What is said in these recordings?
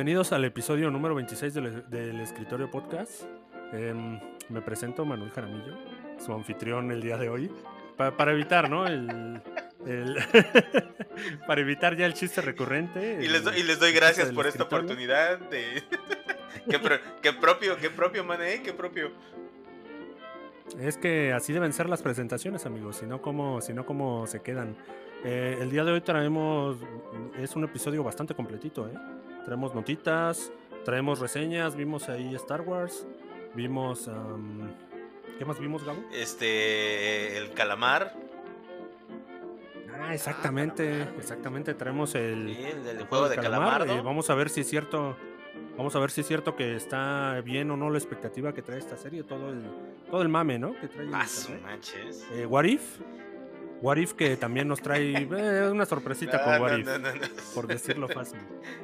Bienvenidos al episodio número 26 del, del Escritorio Podcast. Em, me presento Manuel Jaramillo, su anfitrión el día de hoy. Pa- para evitar, ¿no? El, el- para evitar ya el chiste recurrente. Y les, y les doy gracias por esta escritorio. oportunidad de... qué, pro- qué propio, qué propio, man, ¿eh? Qué propio. Es que así deben ser las presentaciones, amigos, si no, ¿cómo, si no, cómo se quedan? Eh, el día de hoy traemos, es un episodio bastante completito, ¿eh? Traemos notitas, traemos reseñas, vimos ahí Star Wars, vimos... am, ¿Qué más vimos, Gabo? Este... El calamar. Ah, exactamente, exactamente, traemos el, Sí, el del el juego de calamar, eh, ¿no? vamos a ver si es cierto... Vamos a ver si es cierto que está bien o no la expectativa que trae esta serie, todo el, todo el mame, ¿no? Que trae Ah, su internet. manches. Eh, What If. What If que también nos trae eh, una sorpresita No, con no, What If, no, no, no. por decirlo fácil.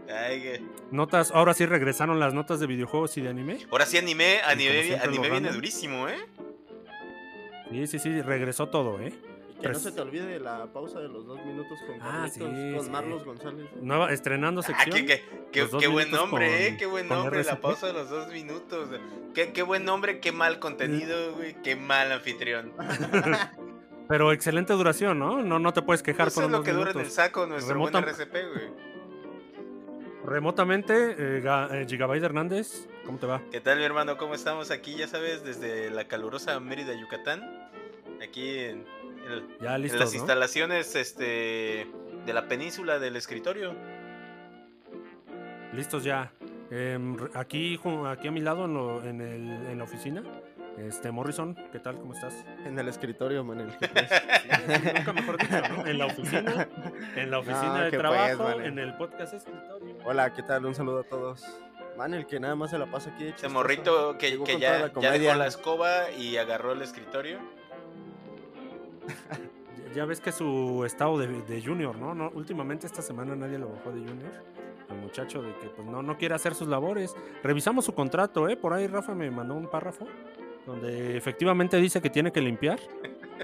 Ay, que- Notas, ahora sí regresaron las notas de videojuegos y de anime. Ahora sí anime, anime, siempre, anime lo viene durísimo, ¿eh? Sí, sí, sí, regresó todo, ¿eh? Y que no se te olvide la pausa de los dos minutos con Ah, sí, con sí. Marlos González. Nueva, estrenando Ah, sección. qué, qué- qué- qué buen nombre, con- ¿eh? Qué buen nombre, la pausa de los dos minutos. Qué, qué buen nombre, qué mal contenido, güey. Qué mal anfitrión. Pero excelente duración, ¿no? No, no te puedes quejar Eso por es lo que dura en el saco nuestro Remota- buen RCP, güey. Remotamente, eh, eh, Gigabyte Hernández, ¿cómo te va? ¿Qué tal, mi hermano? ¿Cómo estamos aquí? Ya sabes, desde la calurosa Mérida, Yucatán. Aquí en, Ya las ¿no? instalaciones este, de la península del escritorio. Listos ya. Em, re- aquí, aquí a mi lado en, lo- en el- en la oficina, este Morrison, ¿qué tal? ¿Cómo estás? En el escritorio, Manel. Nunca mejor dicho, ¿no? En la oficina, en la oficina No, de trabajo, pues, vale. en el podcast escritorio. Hola, ¿qué tal? Un saludo a todos. Manel, que nada más se la pasa aquí. de Ese morrito que, ya, la ya dejó la escoba y agarró el escritorio. Ya- Ya ves que su estado de, de junior, ¿no? ¿no? Últimamente esta semana nadie lo bajó de junior. El muchacho de que pues no, no quiere hacer sus labores. Revisamos su contrato, ¿eh? Por ahí Rafa me mandó un párrafo donde efectivamente dice que tiene que limpiar.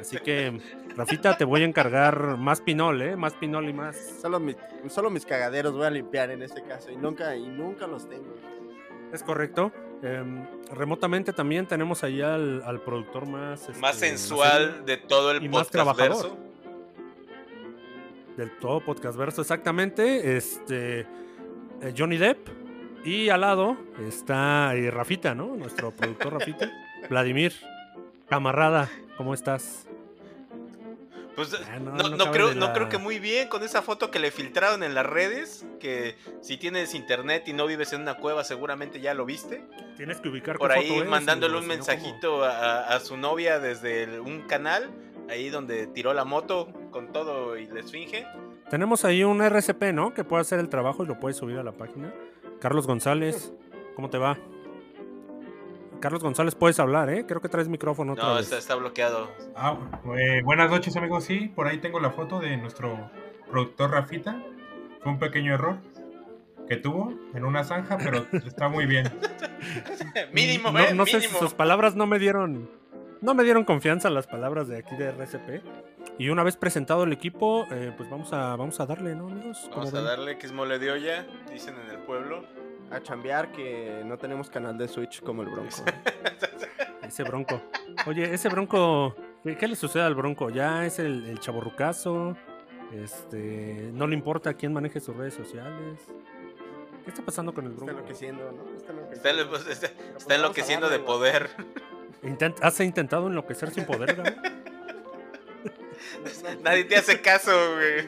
Así que, Rafita, te voy a encargar más pinol, ¿eh? Más pinol y más. Solo, mi- solo mis cagaderos voy a limpiar en este caso. Y nunca, y nunca los tengo. Es correcto. Em, remotamente también tenemos ahí al, al productor más... Más este, sensual de todo el y más podcast trabajador. verso. del todo podcast verso exactamente este eh, Johnny Depp y al lado está eh, Rafita no nuestro productor Rafita Vladimir camarada cómo estás Pues Ah, no, creo, no creo que muy bien con esa foto que le filtraron en las redes. Que si tienes internet y no vives en una cueva, seguramente ya lo viste. tienes que ubicar Por ahí foto mandándole un mensajito a, a su novia desde el- un canal. Ahí donde tiró la moto con todo y la esfinge. tenemos ahí un RCP no que puede hacer el trabajo y lo puedes subir a la página Carlos González cómo te va Carlos González puedes hablar eh creo que traes micrófono otra No, vez. está, está bloqueado. Ah, eh, buenas noches amigos, sí, por ahí tengo la foto de nuestro productor Rafita. Fue un pequeño error que tuvo en una zanja, pero está muy bien. mínimo, no, eh, no sé si mínimo. sus palabras no me dieron no me dieron confianza las palabras de aquí de RCP y una vez presentado el equipo eh, pues vamos a vamos a darle no amigos ¿Cómo Vamos a ven? darle que es mole de olla, dicen en el pueblo. A chambear que no tenemos canal de Switch como el Bronco. ese bronco oye ese bronco ¿qué, qué le sucede al bronco ya es el, el chaborrucazo este no le importa quién maneje sus redes sociales qué está pasando con el Está bronco enloqueciendo, ¿no? Está enloqueciendo. pues, está- enloqueciendo de poder. Intent- has intentado enloquecer sin poder? Nadie te hace caso, güey.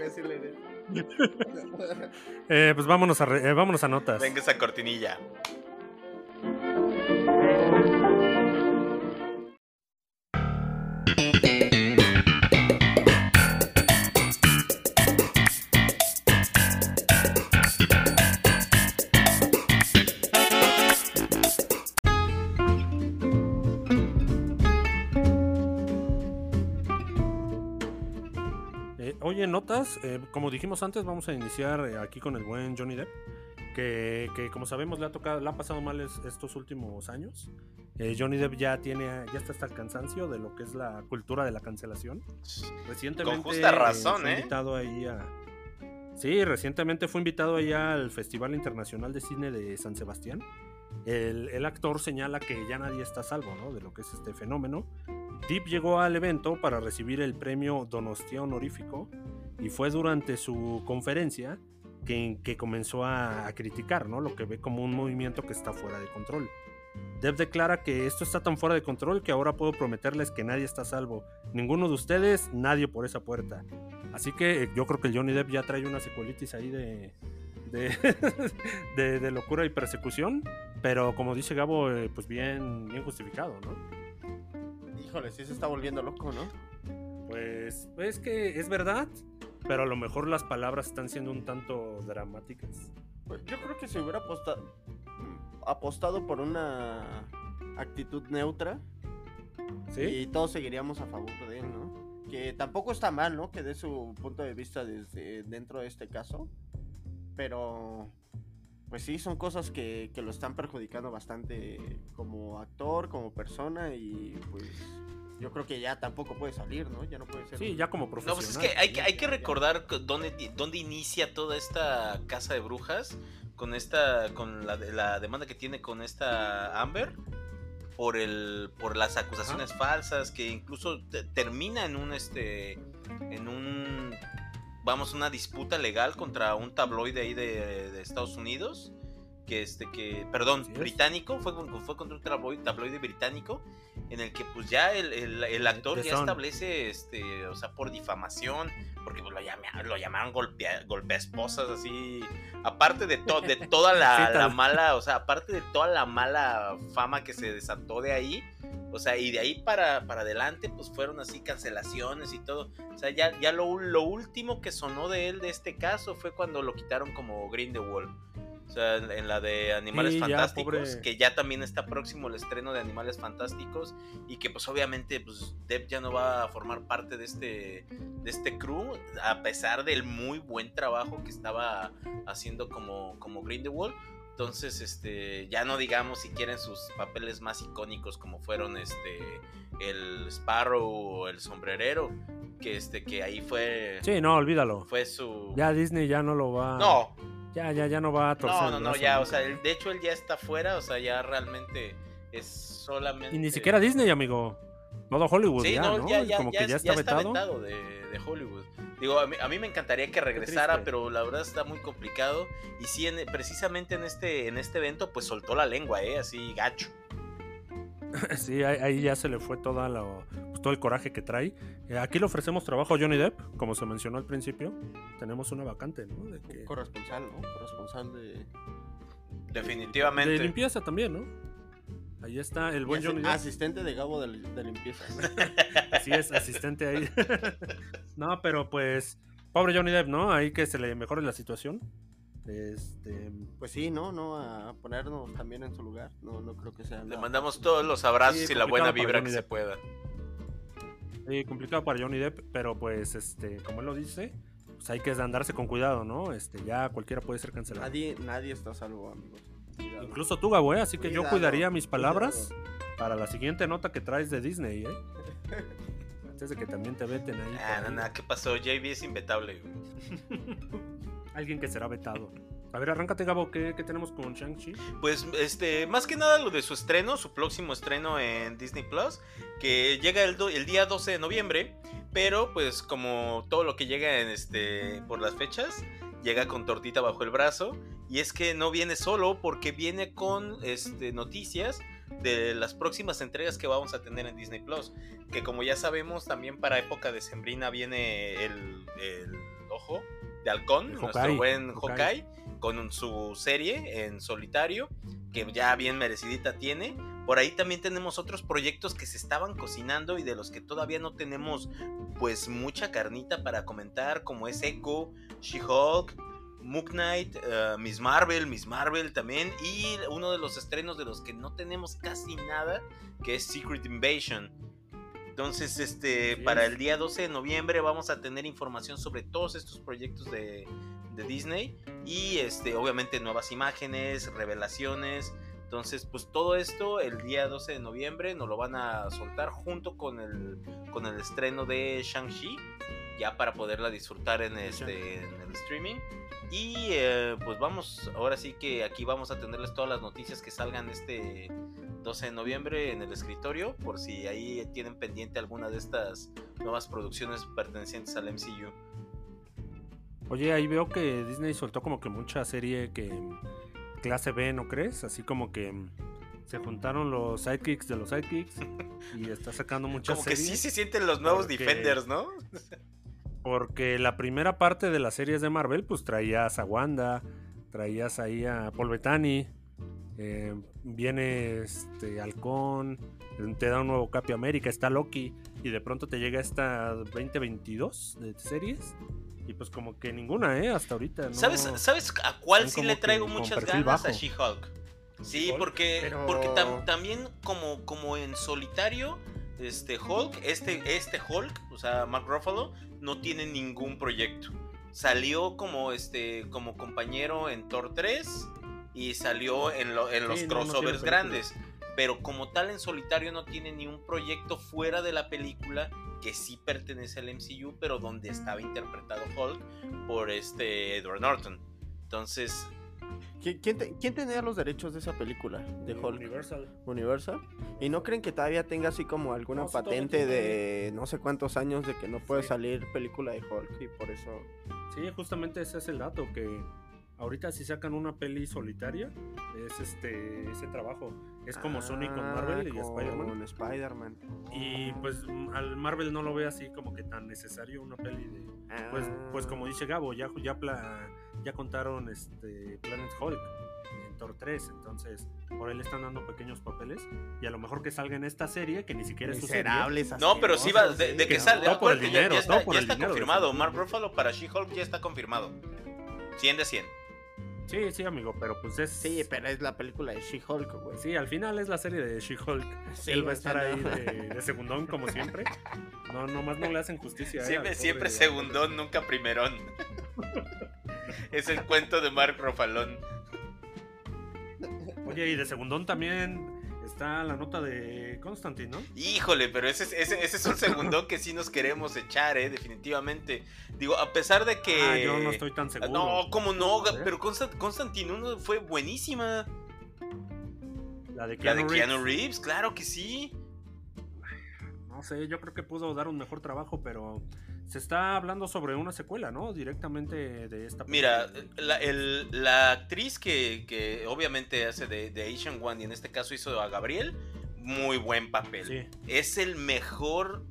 Eh, pues vámonos a eh, vámonos a notas Venga esa cortinilla. Eh, como dijimos antes, vamos a iniciar eh, aquí con el buen Johnny Depp, que, que como sabemos le ha tocado, le ha pasado mal es- estos últimos años. Eh, Johnny Depp ya tiene, ya está hasta el cansancio de lo que es la cultura de la cancelación. Recientemente Con justa razón, fue ¿eh? invitado ahí a- Sí, recientemente fue invitado allá al Festival Internacional de Cine de San Sebastián. El, el actor señala que ya nadie está a salvo ¿no? de lo que es este fenómeno. Deep llegó al evento para recibir el premio Donostia honorífico y fue durante su conferencia que, que comenzó a, a criticar ¿no? lo que ve como un movimiento que está fuera de control. Depp declara que esto está tan fuera de control que ahora puedo prometerles que nadie está a salvo. Ninguno de ustedes, nadie por esa puerta. Así que eh, yo creo que el Johnny Depp ya trae una secuelitis ahí de, de, de- de locura y persecución. Pero como dice Gabo, eh, pues bien, bien justificado, ¿no? Híjole, sí se está volviendo loco, ¿no? Pues es que es verdad, pero a lo mejor las palabras están siendo un tanto dramáticas. Pues yo creo que si hubiera aposta- apostado por una actitud neutra ¿Sí? y todos seguiríamos a favor de él, ¿no? Que tampoco está mal, ¿no? Que dé su punto de vista desde dentro de este caso. Pero, pues sí, son cosas que, que lo están perjudicando bastante como actor, como persona y pues yo creo que ya tampoco puede salir, ¿no? Ya no puede ser. Sí, ya como No, profesional. pues es que hay que, hay que recordar dónde, dónde inicia toda esta casa de brujas con esta con la, la demanda que tiene con esta Amber por el por las acusaciones falsas que incluso te- termina en un este en un vamos una disputa legal contra un tabloide ahí de, de Estados Unidos que este que perdón británico fue fue contra un tabloide, tabloide británico en el que pues ya el, el- el actor The ya establece este o sea por difamación porque pues, lo, llama- lo llamaron golpea, golpeesposas así aparte de todo de toda la, la mala o sea aparte de toda la mala fama que se desató de ahí o sea, y de ahí para, para adelante, pues fueron así cancelaciones y todo. O sea, ya, ya lo, lo último que sonó de él de este caso fue cuando lo quitaron como Grindelwald. O sea, en la de Animales Sí, Fantásticos, que ya también está próximo el estreno de Animales Fantásticos y que pues obviamente pues Depp ya no va a formar parte de este de este crew a pesar del muy buen trabajo que estaba haciendo como como Grindelwald. Entonces, este, ya no digamos si quieren sus papeles más icónicos como fueron este el Sparrow o el sombrerero, que este que ahí fue Sí, no, olvídalo. fue su Ya Disney ya no lo va. No, Ya, ya, ya no va a torcer no, no, no, ya, o sea, de hecho él ya está fuera, o sea, ya realmente es solamente Y ni siquiera Disney, amigo. Todo Hollywood Sí, ya, no, ¿no? ya, ya, Como ya que ya es- está vetado. de, de Hollywood. Digo, a mí, a mí me encantaría que regresara, pero la verdad está muy complicado. Y sí, en- precisamente en este, en este evento, pues soltó la lengua, ¿eh? Así gacho. Sí, ahí, ahí ya se le fue toda la, todo el coraje que trae. Eh, aquí le ofrecemos trabajo a Johnny Depp, como se mencionó al principio. Tenemos una vacante, ¿no? De, que- Corresponsal, ¿no? Corresponsal de. Definitivamente. de limpieza también, ¿no? Ahí está el buen Johnny Depp. Asistente de Gabo de, de limpieza. Así es, asistente ahí. no, pero pues, pobre Johnny Depp, ¿no? Ahí que se le mejore la situación. Este, Pues sí, ¿no? No a ponernos también en su lugar. No, no creo que sea. Le nada mandamos todos los abrazos Sí, y la buena vibra que se pueda. Sí, complicado para Johnny Depp, pero pues, este, como él lo dice, pues hay que andarse con cuidado, ¿no? Este, ya cualquiera puede ser cancelado. Nadie, nadie está a salvo, amigos. Cuidado. Incluso tú, Gabo, ¿eh? Así que yo cuidaría mis palabras cuidado. para la siguiente nota que traes de Disney, ¿eh? Antes de que también te veten ahí. Ah, no, ¿qué pasó? JB es invetable. Alguien que será vetado. A ver, arráncate, Gabo, ¿qué, qué tenemos con Shang-Chi? Pues, este, más que nada lo de su estreno, su próximo estreno en Disney Plus, que llega el, do- el día 12 de noviembre, pero pues como todo lo que llega en este por las fechas, llega con tortita bajo el brazo, y es que no viene solo porque viene con este noticias de las próximas entregas que vamos a tener en Disney Plus, que como ya sabemos, también para época de Sembrina viene el, el ojo de halcón, nuestro buen Hawkeye. Hawkeye con su serie en solitario, que ya bien merecidita tiene. Por ahí también tenemos otros proyectos que se estaban cocinando y de los que todavía no tenemos pues mucha carnita para comentar, como es Echo, She-Hulk, Moon Knight, eh, Miss Marvel, Miss Marvel también, y uno de los estrenos de los que no tenemos casi nada, que es Secret Invasion. Entonces, este, para el día 12 de noviembre vamos a tener información sobre todos estos proyectos de, de Disney y, este, obviamente nuevas imágenes, revelaciones. Entonces, pues todo esto el día 12 de noviembre nos lo van a soltar junto con el, con el estreno de Shang-Chi, ya para poderla disfrutar en, este, en el streaming. Y eh, pues vamos, ahora sí que aquí vamos a tenerles todas las noticias que salgan este 12 de noviembre en el escritorio, por si ahí tienen pendiente alguna de estas nuevas producciones pertenecientes al MCU. Oye, ahí veo que Disney soltó como que mucha serie que clase B, ¿no crees? Así como que mm, se juntaron los sidekicks de los sidekicks y está sacando muchas Como que series. sí se sienten los nuevos porque- Defenders, ¿no? Porque la primera parte de las series de Marvel, pues traías a Wanda, traías ahí a Paul Bettany, eh, viene este Halcón, te da un nuevo Capi América, está Loki, y de pronto te llega esta 2022 de series, y pues como que ninguna, ¿eh? Hasta ahorita, ¿no? ¿Sabes, ¿Sabes a cuál sí le traigo muchas ganas a. She-Hulk? Sí, porque, pero- porque tam- también como, como en solitario, este Hulk, este, este Hulk, o sea, Mark Ruffalo, no tiene ningún proyecto. Salió como este como compañero en Thor 3 y salió en, lo- en los Sí, no, no tiene crossovers película. Pero como tal en solitario no tiene ni un proyecto fuera de la película que sí pertenece al MCU, pero donde estaba interpretado Hulk por este Edward Norton. Entonces, ¿Qui- ¿Quién, te- quién tenía los derechos de esa película? De Hulk. Universal. Universal. ¿Y no creen que todavía tenga así como alguna No, patente de no sé cuántos años de que no puede Sí. salir película de Hulk y por eso... Sí, justamente ese es el dato, que ahorita si sacan una peli solitaria, es este ese trabajo. Es como Sony con Ah, Marvel y Spider-Man. Spider-Man. Y pues al Marvel no lo ve así como que tan necesario una peli de... Pues, pues como dice Gabo, ya, ya, pla- ya contaron este Planet Hulk en Thor 3, entonces por le están dando pequeños papeles y a lo mejor que salga en esta serie, que ni siquiera es su serie. Miserables no, pero sí va, de, de que que sale. todo por el ya- dinero, ya, todo está, por ya el está dinero, confirmado. Mark. Ruffalo para She-Hulk ya está confirmado. 100 de 100. Sí, sí, amigo, pero pues es... Sí, pero es la película de She-Hulk, güey. Sí, al final es la serie de She-Hulk. Sí, Él va a estar ahí no. de, de segundón, como siempre. No, nomás no le hacen justicia. eh, Siempre, al siempre pobre- segundón, nunca primerón. es el cuento de Mark Ruffalón. Oye, y de segundón también está la nota de Constantine, ¿no? Híjole, pero ese, es- ese, ese es un segundón que sí nos queremos echar, ¿eh? Definitivamente. Digo, a pesar de que... Ah, yo no estoy tan seguro. No, ¿cómo no? ¿Eh? Pero Constant- Constantine 1 fue buenísima. La de La Keanu, de Reeves. Keanu Reeves, claro que sí. No sé, yo creo que pudo dar un mejor trabajo, pero se está hablando sobre una secuela, ¿no? Directamente de esta Mira, la, el- la actriz que, que obviamente hace de, de Asian One y en este caso hizo a Gabriel, muy buen papel. Sí. Es el mejor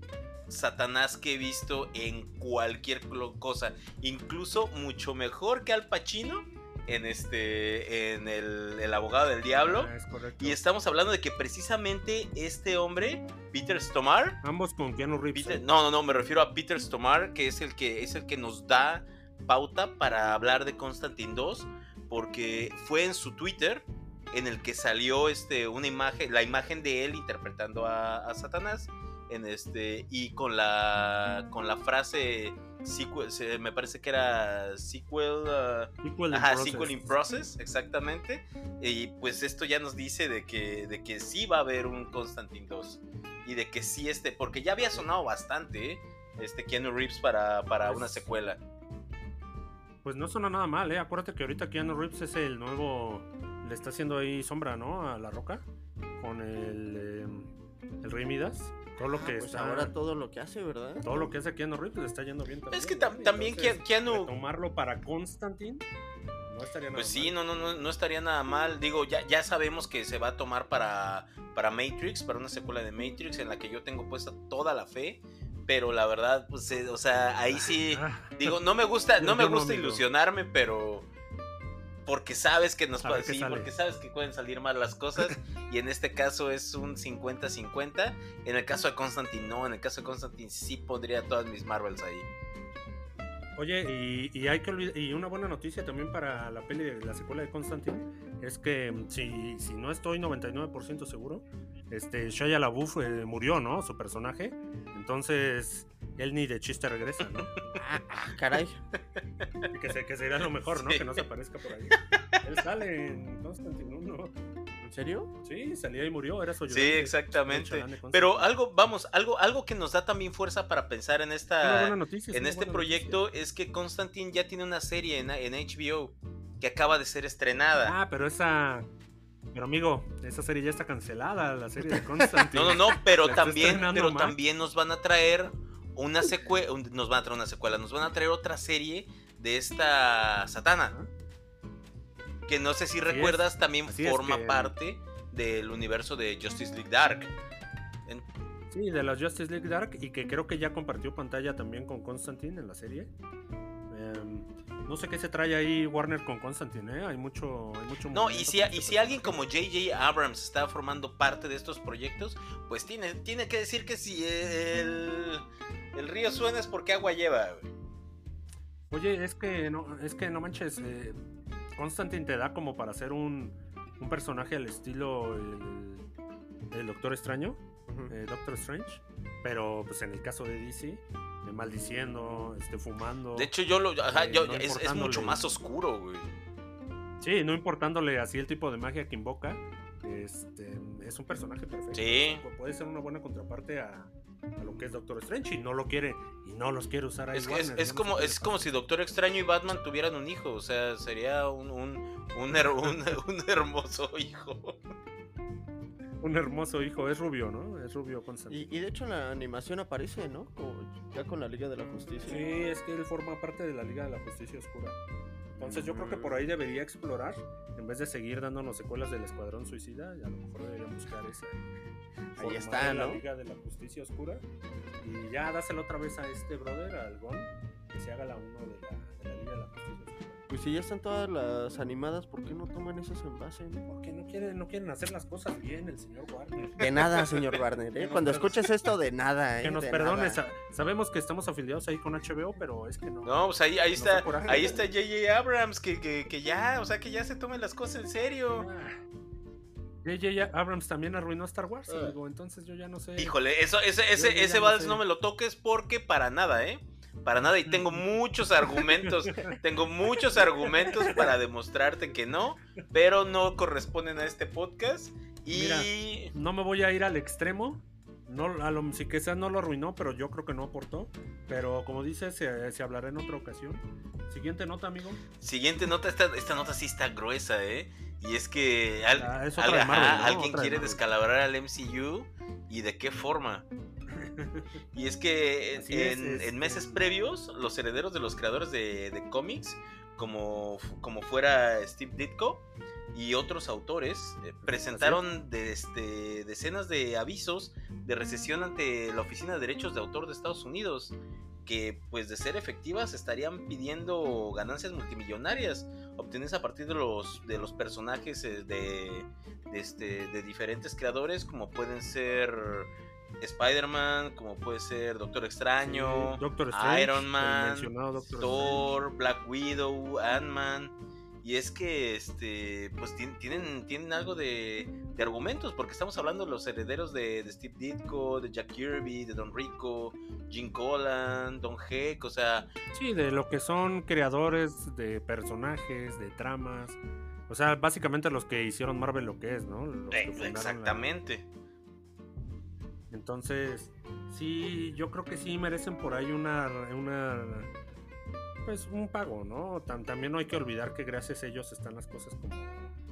Satanás que he visto en cualquier cosa. Incluso mucho mejor que Al Pacino en este. en el, el abogado del diablo. Ah, es. Y estamos hablando de que precisamente este hombre, Peter Stomar, Ambos con Keanu Reeves. Peter- no, no, no, me refiero a Peter Stomar, que es el que es el que nos da pauta para hablar de Constantine 2, porque fue en su Twitter en el que salió este una imagen, la imagen de él interpretando a, a Satanás en este y con la con la frase sequel, se- me parece que era sequel uh, Sequel in Ajá, process. sequel in process, exactamente. Y pues esto ya nos dice de que, de que sí va a haber un Constantine 2. Y de que sí este, porque ya había sonado bastante, ¿eh? este Keanu Reeves para, para Pues- una secuela. Pues no suena nada mal, ¿eh? Acuérdate que ahorita Keanu Reeves es el nuevo. Le está haciendo ahí sombra, ¿no? A la roca. Con el. eh, el Rey Midas. Todo lo Ah, que pues está. ahora todo lo que hace, ¿verdad? Todo lo que hace Keanu Reeves le está yendo bien también. Es que tam- también Entonces, Ke- Keanu- Tomarlo para Constantine. No estaría nada Pues sí, mal. no, no, no, no estaría nada mal. Digo, ya, ya sabemos que se va a tomar para, para Matrix, para una secuela de Matrix, en la que yo tengo puesta toda la fe. Pero la verdad, pues, eh, o sea, ahí sí. Digo, no me gusta, no me gusta ilusionarme, pero porque sabes que nos puede, sí, porque sabes que pueden salir mal las cosas y en este caso es un 50-50. En el caso de Constantine no, en el caso de Constantine sí pondría todas mis Marvels ahí. Oye, y, y hay que y una buena noticia también para la peli de la secuela de Constantine es que mm, si, si no estoy 99% seguro, este Shia LaBeouf eh, murió, ¿no? Su personaje. Entonces, él ni de chiste regresa, ¿no? Ah, ah, caray. Que, se, que sería lo mejor, ¿no? Sí. Que no se aparezca por ahí. Él sale en Constantine 1. ¿En serio? Sí, salía y murió, era su Sí, exactamente. Pero algo, vamos, algo, algo que nos da también fuerza para pensar en esta, noticia, en este proyecto es que Constantine ya tiene una serie en, en HBO que acaba de ser estrenada. Ah, pero esa. Pero amigo, esa serie ya está cancelada, la serie de Constantine. No, no, no, pero también, pero también nos van a traer una secuela, nos van a traer una secuela, nos van a traer otra serie de esta Satana, que no sé si Así recuerdas, también Así es forma que- parte del universo de Justice League Dark. En- Sí, de la Justice League Dark y que creo que ya compartió pantalla también con Constantine en la serie. Em, no sé qué se trae ahí Warner con Constantine, ¿eh? Hay mucho, hay mucho No, y si, y este si alguien como J.J. Abrams está formando parte de estos proyectos, pues tiene, tiene que decir que si el, el río suena es porque agua lleva. güey. Oye, es que no, es que no manches, eh, Constantine te da como para hacer un, un personaje al estilo el, el Doctor Extraño, Eh, Doctor Strange, pero pues en el caso de DC, eh, maldiciendo, este, fumando. De hecho, yo lo. ajá, Eh, yo- no es, es mucho más oscuro, güey. Sí, no importándole así el tipo de magia que invoca, este, es un personaje perfecto. Sí. Pu- Puede ser una buena contraparte a, a lo que es Doctor Strange y no lo quiere y no los quiere usar ahí. Es, que es, Warner, es yo no como, es como si Doctor Extraño y Batman tuvieran un hijo. O sea, sería un, un, un, her- un- un hermoso hijo. Un hermoso hijo, es rubio, ¿no? Es rubio Constantine. Y, y de hecho en la animación aparece, ¿no? Como ya con la Liga de la Justicia. Sí, es que él forma parte de la Liga de la Justicia Oscura. Entonces yo creo que por ahí debería explorar, en vez de seguir dándonos secuelas del Escuadrón Suicida, y a lo mejor debería buscar esa. formar está, La ¿no? Liga de la Justicia Oscura. Y ya dáselo otra vez a este brother, al Gon, que se haga la uno de la, de la Liga de la Justicia Oscura. Pues si ya están todas las animadas, ¿por qué no toman esos en base? no? Porque no quieren, no quieren hacer las cosas bien el señor Warner. De nada, señor Warner, ¿eh? Cuando escuches esto, de nada, ¿eh? Que nos de perdone, sa- sabemos que estamos afiliados ahí con HBO, pero es que no. No, pues ahí, ahí está. Ahí está J.J. Abrams, que, que, que ya, o sea, que ya se tomen las cosas en serio. J.J. Abrams también arruinó Star Wars, Ah. amigo, entonces yo ya no sé. Híjole, eso, ese, ese, ese no vals sé. no me lo toques porque para nada, ¿eh? Para nada, y tengo muchos argumentos, tengo muchos argumentos para demostrarte que no, pero no corresponden a este podcast. Y No me voy a ir al extremo. No, a lo, si que sea no lo arruinó, pero yo creo que no aportó. Pero como dices, se, se hablará en otra ocasión. Siguiente nota, amigo. siguiente nota, esta, esta nota sí está gruesa, ¿eh? Y es que al- Ah, es otra al- de Marvel, ajá, ¿no? alguien de quiere descalabrar al MCU y de qué forma. Y es que es, en, es- en meses previos, los herederos de los creadores de, de cómics, como, como fuera Steve Ditko y otros autores, eh, presentaron de, este, decenas de avisos de recesión ante la Oficina de Derechos de Autor de Estados Unidos, que pues de ser efectivas estarían pidiendo ganancias multimillonarias obtenidas a partir de los, de los personajes eh, de, de, este, de diferentes creadores, como pueden ser Spider-Man, como puede ser Doctor Extraño, Sí, Doctor Strange, Iron Man, Doctor Thor, Black Widow, Ant-Man. Y es que, este, pues tien- tienen, tienen algo de, de argumentos, porque estamos hablando de los herederos de, de Steve Ditko, de Jack Kirby, de Don Rico, Jim Collan, Don Heck, o sea, Sí, de lo que son creadores de personajes, de tramas. O sea, básicamente los que hicieron Marvel lo que es, ¿no? Los que fundaron la- exactamente. Entonces, sí, yo creo que sí merecen por ahí una, una pues un pago, ¿no? Tam- también no hay que olvidar que gracias a ellos están las cosas como,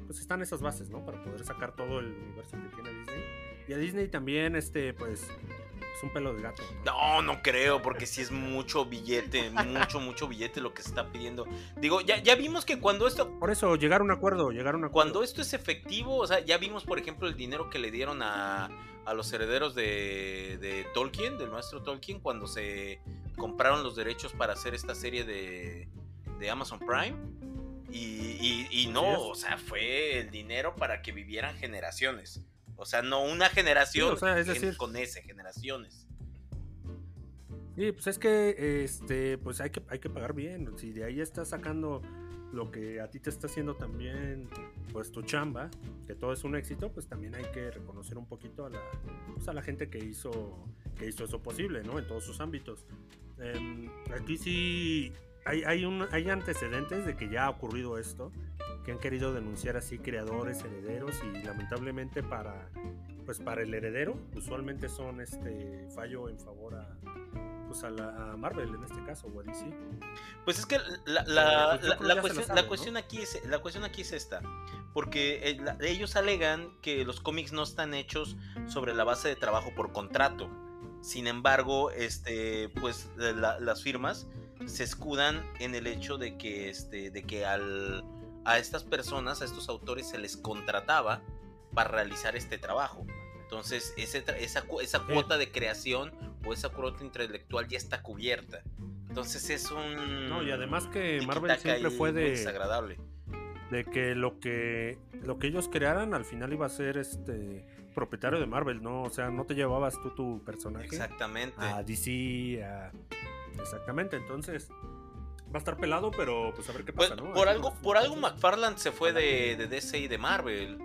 pues están esas bases, ¿no? Para poder sacar todo el universo que tiene Disney. Y a Disney también, este, pues, es un pelo de gato. ¿no? No, no creo, porque sí es mucho billete, mucho, mucho billete lo que se está pidiendo. Digo, ya, ya vimos que cuando esto, Por eso, llegar a un acuerdo, llegar a un acuerdo. cuando esto es efectivo, o sea, ya vimos, por ejemplo, el dinero que le dieron a, a los herederos de, de Tolkien, del maestro Tolkien, cuando se compraron los derechos para hacer esta serie de, de Amazon Prime. Y, y- y no, o sea, fue el dinero para que vivieran generaciones. O sea, no una generación Sí, o sea, es decir- con ese, generaciones. Sí, Sí, pues es que este, pues hay que, hay que pagar bien. Si de ahí estás sacando lo que a ti te está haciendo también, pues tu chamba, que todo es un éxito, pues también hay que reconocer un poquito a la, pues, a la gente que hizo, que hizo eso posible, ¿no? En todos sus ámbitos. Em, aquí sí hay, hay, un, hay antecedentes de que ya ha ocurrido esto, que han querido denunciar así creadores, herederos y lamentablemente para, pues para el heredero, usualmente son este fallo en favor a, pues a, la, a Marvel en este caso, o a DC. Pues es que la, Pues cuestión, aquí es la cuestión aquí es esta, porque eh, ellos alegan que los cómics no están hechos sobre la base de trabajo por contrato. Sin embargo, este, pues la- las firmas se escudan en el hecho de que, este, de que al, a estas personas, a estos autores se les contrataba para realizar este trabajo. Entonces, ese esa, esa cuota de creación o esa cuota intelectual ya está cubierta. Entonces es un... No, y además que Marvel siempre fue de, desagradable. de que lo que lo que ellos crearan al final iba a ser este propietario de Marvel, ¿no? O sea, no te llevabas tú tu personaje Exactamente. a DC, a... exactamente, entonces va a estar pelado, pero pues a ver qué Pues, pasa, ¿no? por algo, por algo McFarland se fue de, de DC y de Marvel.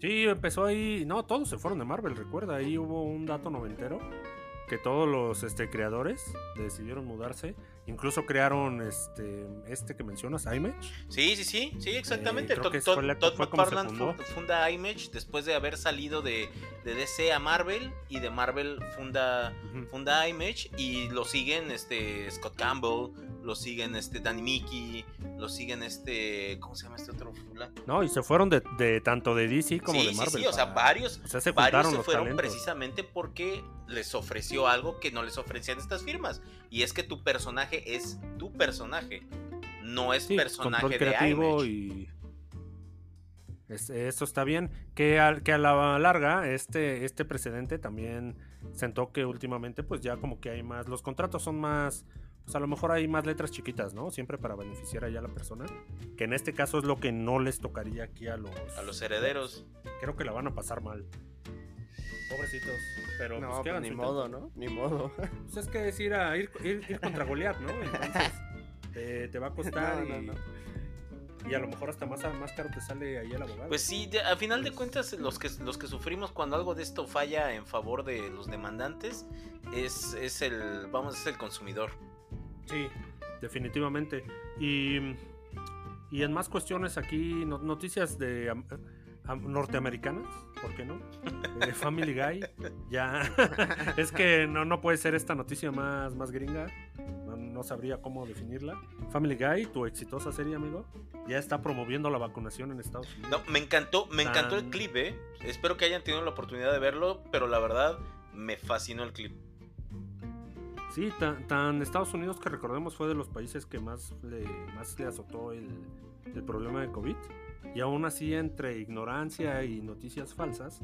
Sí, empezó ahí. No, todos se fueron de Marvel, recuerda. Ahí hubo un dato noventero que todos los este, creadores decidieron mudarse. Incluso crearon este, este que mencionas, Image. Sí, sí, sí, sí, exactamente. Eh, Todd, se McFarlane fundó. fu- funda Image después de haber salido de, de DC a Marvel y de Marvel funda, funda Image y lo siguen este Scott Campbell, lo siguen este Danny Mickey, lo siguen este ¿cómo se llama este otro fulano? No, y se fueron de, de tanto de DC como sí, de sí, Marvel. sí, o sea, varios O sea, se varios se fueron talentos. precisamente porque les ofreció algo que no les ofrecían estas firmas. Y es que tu personaje es tu personaje. No es Sí, personaje de creativo y es- esto está bien que a, que a la larga este este precedente también sentó que últimamente pues ya como que hay más los contratos son más pues a lo mejor hay más letras chiquitas no siempre para beneficiar allá a la persona que en este caso es lo que no les tocaría aquí a los A los herederos. creo que la van a pasar mal pobrecitos pero No, pues, que pues ni modo. ¿no? Ni modo. pues es que es ir a ir, ir, ir contra Goliat no entonces te, te va a costar No, no, y, no. y a lo mejor hasta más, más caro te sale ahí el abogado. Pues sí, a final de cuentas, los que, los que sufrimos cuando algo de esto falla en favor de los demandantes es, es el, vamos, es el consumidor. Sí, definitivamente. Y, y en más cuestiones aquí, no- noticias de am- am- norteamericanas, ¿por qué no? De Family Guy, ya. es que no, no puede ser esta noticia más, más gringa. No, no sabría cómo definirla. Family Guy, tu exitosa serie, amigo, ya está promoviendo la vacunación en Estados Unidos. No, me encantó, me encantó el clip, eh. Espero que hayan tenido la oportunidad de verlo, pero la verdad me fascinó el clip. Sí, tan, tan Estados Unidos que recordemos fue de los países que más le, más le azotó el, el problema de COVID. Y aún así, entre ignorancia y noticias falsas,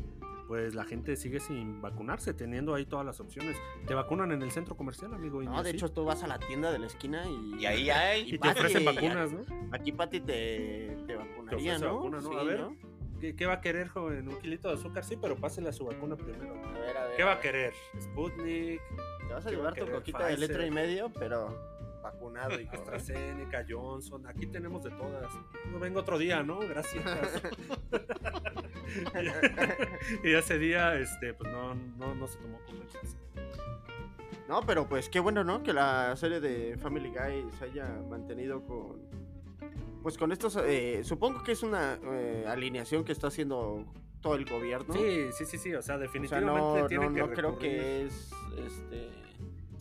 pues la gente sigue sin vacunarse, teniendo ahí todas las opciones. Te vacunan en el centro comercial, amigo. y No, de así. hecho tú vas a la tienda de la esquina y... Y ahí hay. y te Pati, ofrecen vacunas, ¿no? Aquí Pati te, te vacunaría, ofrece ¿no? vacuna, ¿no? Sí, A ver. ¿Qué, qué va a querer, joven? ¿Un kilito de azúcar? Sí, pero pásele a su vacuna primero. A ver, a ver. ¿Qué va a querer? ¿Sputnik? Te vas a ¿Qué va llevar tu coquita de Pfizer. y medio, pero vacunado y AstraZeneca, Johnson, aquí tenemos de todas. No vengo otro día, ¿no? Gracias. y ese día, este, pues no, no, no se tomó conversación. No, pero pues qué bueno, ¿no? Que la serie de Family Guy se haya mantenido con. Pues con estos. eh, supongo que es una eh, alineación que está haciendo todo el gobierno. Sí, sí, sí, sí, o sea, O sea, definitivamente no, tiene no, que no creo que es. Este.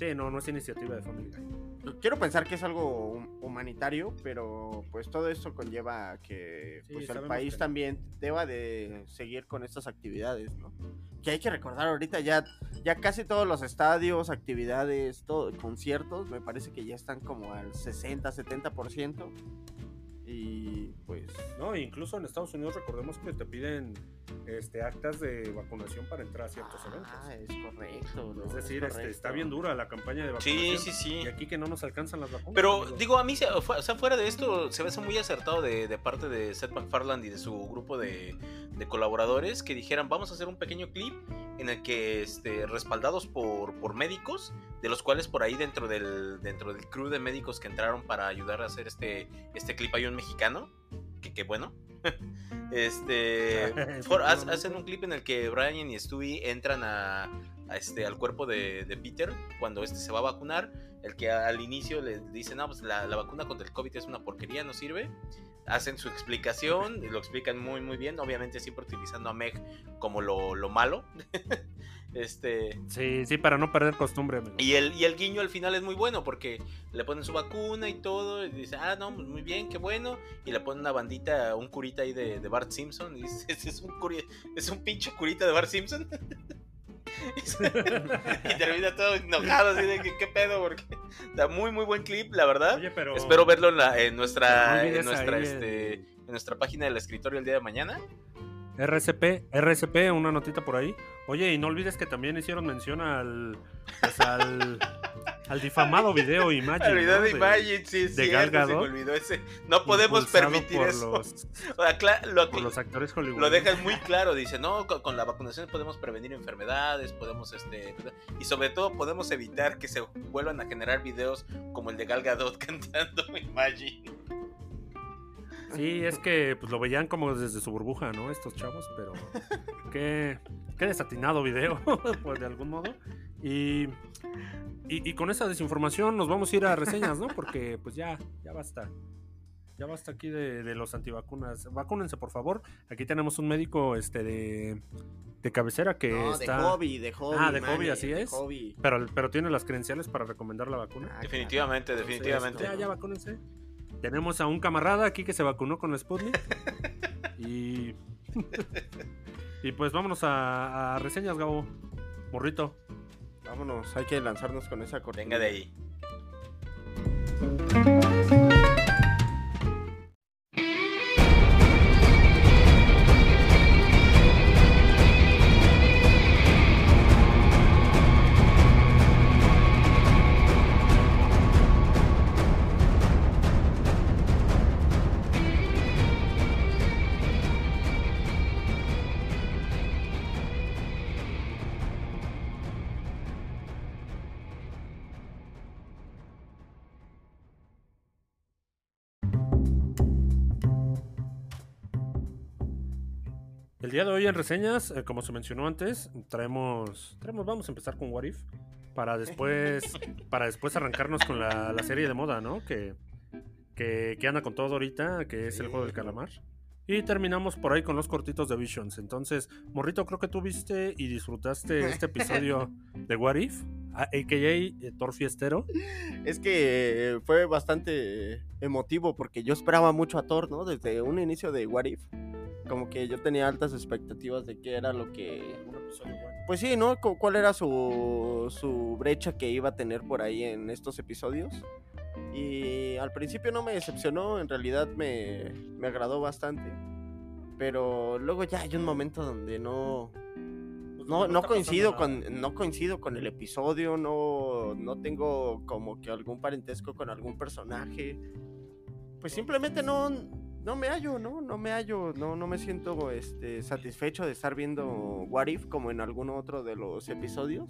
Sí, no, no es iniciativa de Family Guy. Quiero pensar que es algo hum- humanitario, pero pues todo esto conlleva a que Sí, pues, el país que también deba de seguir con estas actividades, ¿no? Que hay que recordar ahorita ya, ya casi todos los estadios, actividades, todo, conciertos, me parece que ya están como al 60, 70%. Y pues... No, incluso en Estados Unidos recordemos que te piden este, actas de vacunación para entrar a ciertos Ah, eventos. es correcto. ¿no? Es decir, este, correcto. está bien dura la campaña de Sí, vacunación. sí, sí. Y aquí que no nos alcanzan las vacunas. Pero digo, a mí, se- fu- o sea, fuera de esto, se me hace muy acertado de, de parte de Seth MacFarlane y de su grupo de, de colaboradores que dijeran, vamos a hacer un pequeño clip en el que este, respaldados por, por médicos, de los cuales por ahí dentro del, dentro del crew de médicos que entraron para ayudar a hacer este, este clip hay un mexicano, que, que bueno. este for- ha- hacen un clip en el que Brian y Stewie entran a, a este, al cuerpo de, de Peter cuando este se va a vacunar. El que al inicio le dice, no, pues la, la vacuna contra el COVID es una porquería, no sirve. Hacen su explicación, lo explican muy muy bien, obviamente siempre utilizando a Meg como lo, lo malo. este, Sí, sí, para no perder costumbre, amigo. y el, y el guiño al final es muy bueno porque le ponen su vacuna y todo. Y dice, ah, no, pues muy bien, qué bueno. Y le ponen una bandita, un curita ahí de, de Bart Simpson. Y dice, "Ese es un, curi- es un pinche curita de Bart Simpson. y, termina todo enojado, así de que, qué pedo, porque da muy, muy buen clip, la verdad. Oye, pero... Espero verlo en, la- en nuestra, en nuestra, este, el- en nuestra página del escritorio el día de mañana. RCP, RCP, una notita por ahí. Oye, y no olvides que también hicieron mención al. Pues al. al difamado video Imagine. El video ¿no? de Imagine, sí, de sí, Gal se me olvidó ese. No podemos permitir eso. Los, O sea, lo, por los actores Hollywood. lo dejan muy claro, dice, no, con, con la vacunación podemos prevenir enfermedades, podemos, este, y sobre todo podemos evitar que se vuelvan a generar videos como el de Gal Gadot cantando Imagine. Sí, es que pues lo veían como desde su burbuja, ¿no? Estos chavos, pero qué, qué desatinado video, pues de algún modo. Y, y, y con esa desinformación nos vamos a ir a reseñas, ¿no? Porque pues ya, ya basta. Ya basta aquí de, de los antivacunas. Vacúnense, por favor. Aquí tenemos un médico este de, de cabecera que No, está. de hobby, de hobby. Ah, de mane, hobby, así de es. hobby. Pero, pero tiene las credenciales para recomendar la vacuna. Ah, Definitivamente, Entonces, definitivamente. Ya, ya vacúnense. Tenemos a un camarada aquí que se vacunó con la Sputnik. y. y pues vámonos a, a reseñas, Gabo. Morrito. Vámonos, hay que lanzarnos con esa cortina. Venga de ahí. El día de hoy en reseñas, eh, como se mencionó antes, traemos, traemos, vamos a empezar con What If, para después, para después arrancarnos con la, la serie de moda, ¿no? Que, que, que anda con todo ahorita, que es el juego del calamar. Y terminamos por ahí con los cortitos de Visions. Entonces, Morrito, creo que tú viste y disfrutaste este episodio de What If, a.k.a. eh, Thor Fiestero. Es que eh, fue bastante emotivo porque yo esperaba mucho a Thor, ¿no? Desde un inicio de What If. Como que yo tenía altas expectativas de qué era lo que... Pues sí, ¿no? Cu- ¿Cuál era su, su brecha que iba a tener por ahí en estos episodios? Y al principio no me decepcionó, en realidad me, me agradó bastante. Pero luego ya hay un momento donde no... No, no coincido con no coincido con el episodio, no, no tengo como que algún parentesco con algún personaje. Pues simplemente no, no me hallo, ¿no? No me hallo, no, no me siento este, satisfecho de estar viendo What If como en algún otro de los episodios.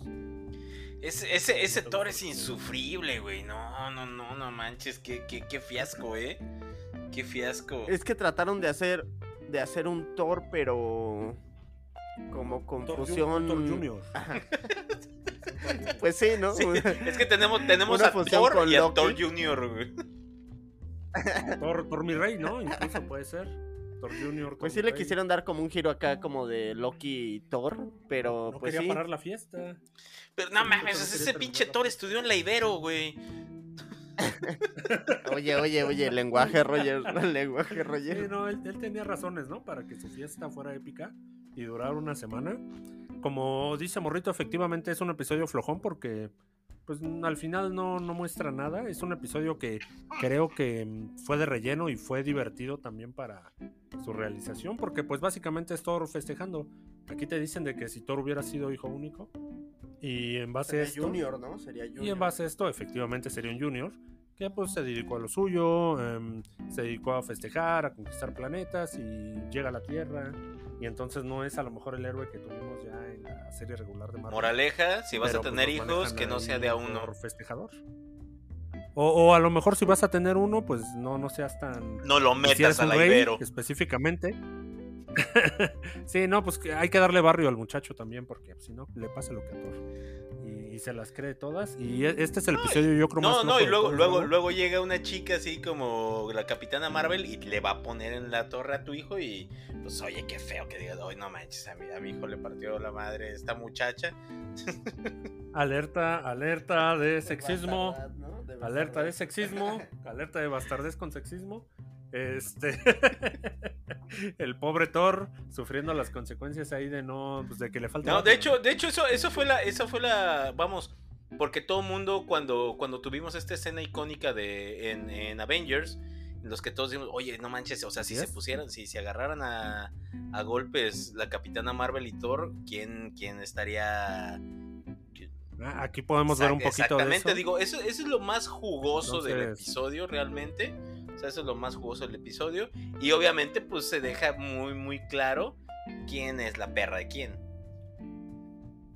Ese, ese, ese Thor es insufrible, güey. No, no, no, no manches. Qué, qué, qué fiasco, eh. Qué fiasco. Es que trataron de hacer de hacer un Thor, pero como con Thor, Junior. Pues sí, ¿no? Sí, es que tenemos, tenemos Una a Thor con y a. Thor Junior, güey. Thor, Thor mi rey, ¿no? Incluso puede ser. Thor Junior. Pues sí le Rey. quisieron dar como un giro acá como de Loki y Thor, pero No pues quería sí. parar la fiesta. Pero no Sí, mames, ese pinche. Thor estudió en la Ibero, güey. Oye, oye, oye, lenguaje Roger, lenguaje Sí, Roger. no, él, él tenía razones, ¿no? Para que su fiesta fuera épica y durara una semana. Como dice Morrito, efectivamente es un episodio flojón porque pues al final no, no muestra nada. Es un episodio que creo que mm, fue de relleno y fue divertido también para su realización porque pues básicamente es Thor festejando. Aquí te dicen de que si Thor hubiera sido hijo único y en base a Sería esto... Junior, ¿no? Sería Junior. Y en base a esto, efectivamente sería un junior que pues se dedicó a lo suyo, em, se dedicó a festejar, a conquistar planetas y llega a la Tierra y entonces no es a lo mejor el héroe que tuvimos ya en la serie regular de Marvel. Moraleja, si vas a pues, tener hijos, que no sea de a uno. festejador. O, o a lo mejor si vas a tener uno, pues no, no seas tan... No lo y si eres metas un rey, Ibero. específicamente. sí, no, pues hay que darle barrio al muchacho también, porque si no, le pasa lo que a Thor. Y, y se las cree todas. Y e- este es el episodio, yo creo, No, más no, flojo y de luego, luego, ¿no? luego llega una chica así como la Capitana Marvel y le va a poner en la torre a tu hijo y pues oye, qué feo que digas, hoy no manches, a mi, a mi hijo le partió la madre esta muchacha. Alerta, alerta de sexismo. bastardad, ¿no? De Alerta de sexismo. Alerta de bastardez con sexismo. Este. el pobre Thor sufriendo las consecuencias ahí de no. Pues de que le falta. No, de hecho, de hecho, eso, eso fue la, eso fue la, vamos, porque todo mundo cuando, cuando tuvimos esta escena icónica de en, en Avengers, en los que todos dijimos, oye, no manches, o sea, si se pusieran, si se agarraran a, a golpes la Capitana Marvel y Thor, ¿quién, quién estaría? Ah, Aquí podemos ver un poquito de Exactamente, eso. digo, eso, eso es lo más jugoso del episodio realmente. O sea, eso es lo más jugoso del episodio. Y obviamente, pues se deja muy, muy claro quién es la perra de quién.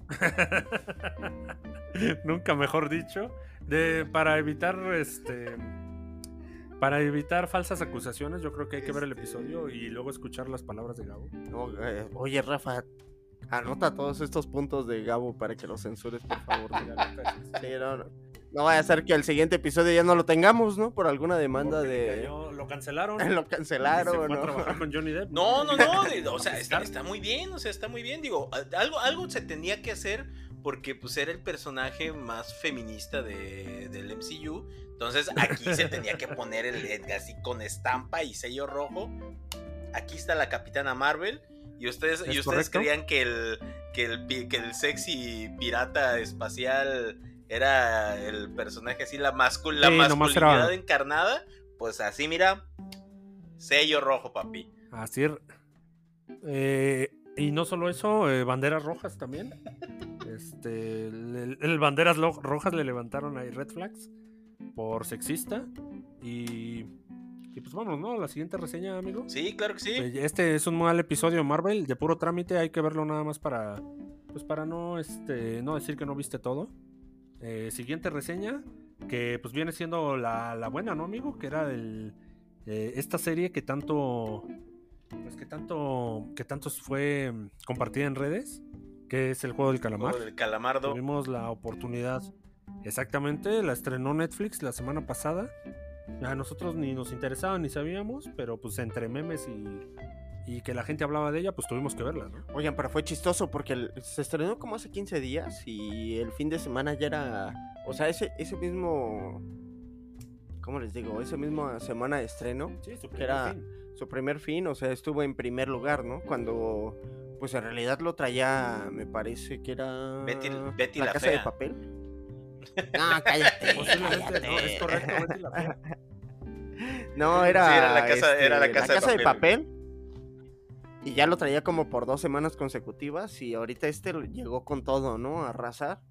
Nunca mejor dicho. De, para evitar este. Para evitar falsas acusaciones, yo creo que hay que ver el Este- episodio y luego escuchar las palabras de Gabo. No, eh, oye, Rafa, anota todos estos puntos de Gabo para que los censures, por favor. Sí, no, no. No vaya a ser que el siguiente episodio ya no lo tengamos, ¿no? Por alguna demanda Porque de... cayó- lo cancelaron. Lo se cancelaron, fue a ¿no? trabajar con Johnny Depp. No, no, no. o sea, está, pescar. está muy bien. O sea, está muy bien. Digo, algo, algo se tenía que hacer porque pues era el personaje más feminista de, del MCU. Entonces aquí se tenía que poner el, el- así con estampa y sello rojo. Aquí está la Capitana Marvel. Y ustedes, y ¿Es ustedes correcto? creían que el, que, el, que el sexy pirata espacial era el personaje así, la, mascul la Sí, masculinidad encarnada. Pues así, mira. Sello rojo, papi. Así. eh, y no solo eso, eh, banderas rojas también. Este, el, el banderas rojas le levantaron ahí red flags por sexista. Y, y pues vamos, ¿no? La siguiente reseña, amigo. Sí, claro que sí. Eh, Este es un mal episodio de Marvel, de puro trámite, hay que verlo nada más para pues para no este no decir que no viste todo. Eh, siguiente reseña, que pues viene siendo la, la buena, ¿no, amigo? Que era el eh, esta serie que tanto pues que tanto que tanto fue compartida en redes, que es el juego del calamar. Juego del calamardo. Tuvimos la oportunidad. Exactamente, la estrenó Netflix la semana pasada. A nosotros ni nos interesaba ni sabíamos, pero pues entre memes y, y que la gente hablaba de ella, pues tuvimos que verla, ¿no? Oigan, pero fue chistoso porque el- se estrenó como hace 15 días y el fin de semana ya era... O sea, ese, ese mismo... ¿Cómo les digo? Esa misma semana de estreno, Sí, su Que era- su primer fin, o sea, estuvo en primer lugar, ¿no? Cuando, pues en realidad lo traía, me parece que era... Betty- Betty la casa de papel. No, cállate. No, es correcto, Betty la Fea. No, era, Sí, era la casa- era la este, casa de de papel. Y ya lo traía como por dos semanas consecutivas. Y ahorita este llegó con todo, ¿no? A arrasar.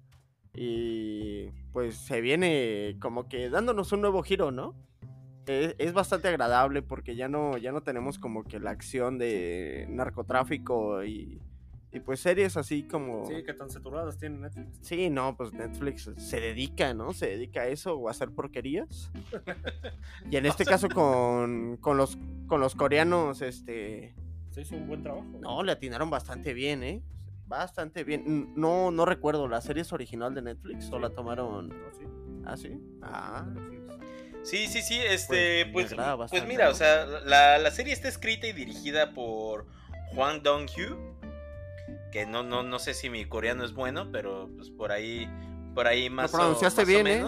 Y pues se viene como que dándonos un nuevo giro, ¿no? Es, es bastante agradable porque ya no, ya no tenemos como que la acción de narcotráfico y, y pues series así como... Sí, que tan saturadas tiene Netflix. Sí, no, pues Netflix se dedica, ¿no? Se dedica a eso o a hacer porquerías. Y en este caso con, con los con los coreanos, este, Se hizo un buen trabajo. no, le atinaron bastante bien, ¿eh? Bastante bien. No, no recuerdo, ¿la serie es original de Netflix o la tomaron? No, sí, Ah, sí. Ah. Sí, sí, sí, este, Pues, me pues, pues, mira, ¿no? o sea, la, la serie está escrita y dirigida por Hwang Dong-hyu, que no, no, no sé si mi coreano es bueno, pero pues por ahí, por ahí más, o, pronunciaste más o bien, ¿eh?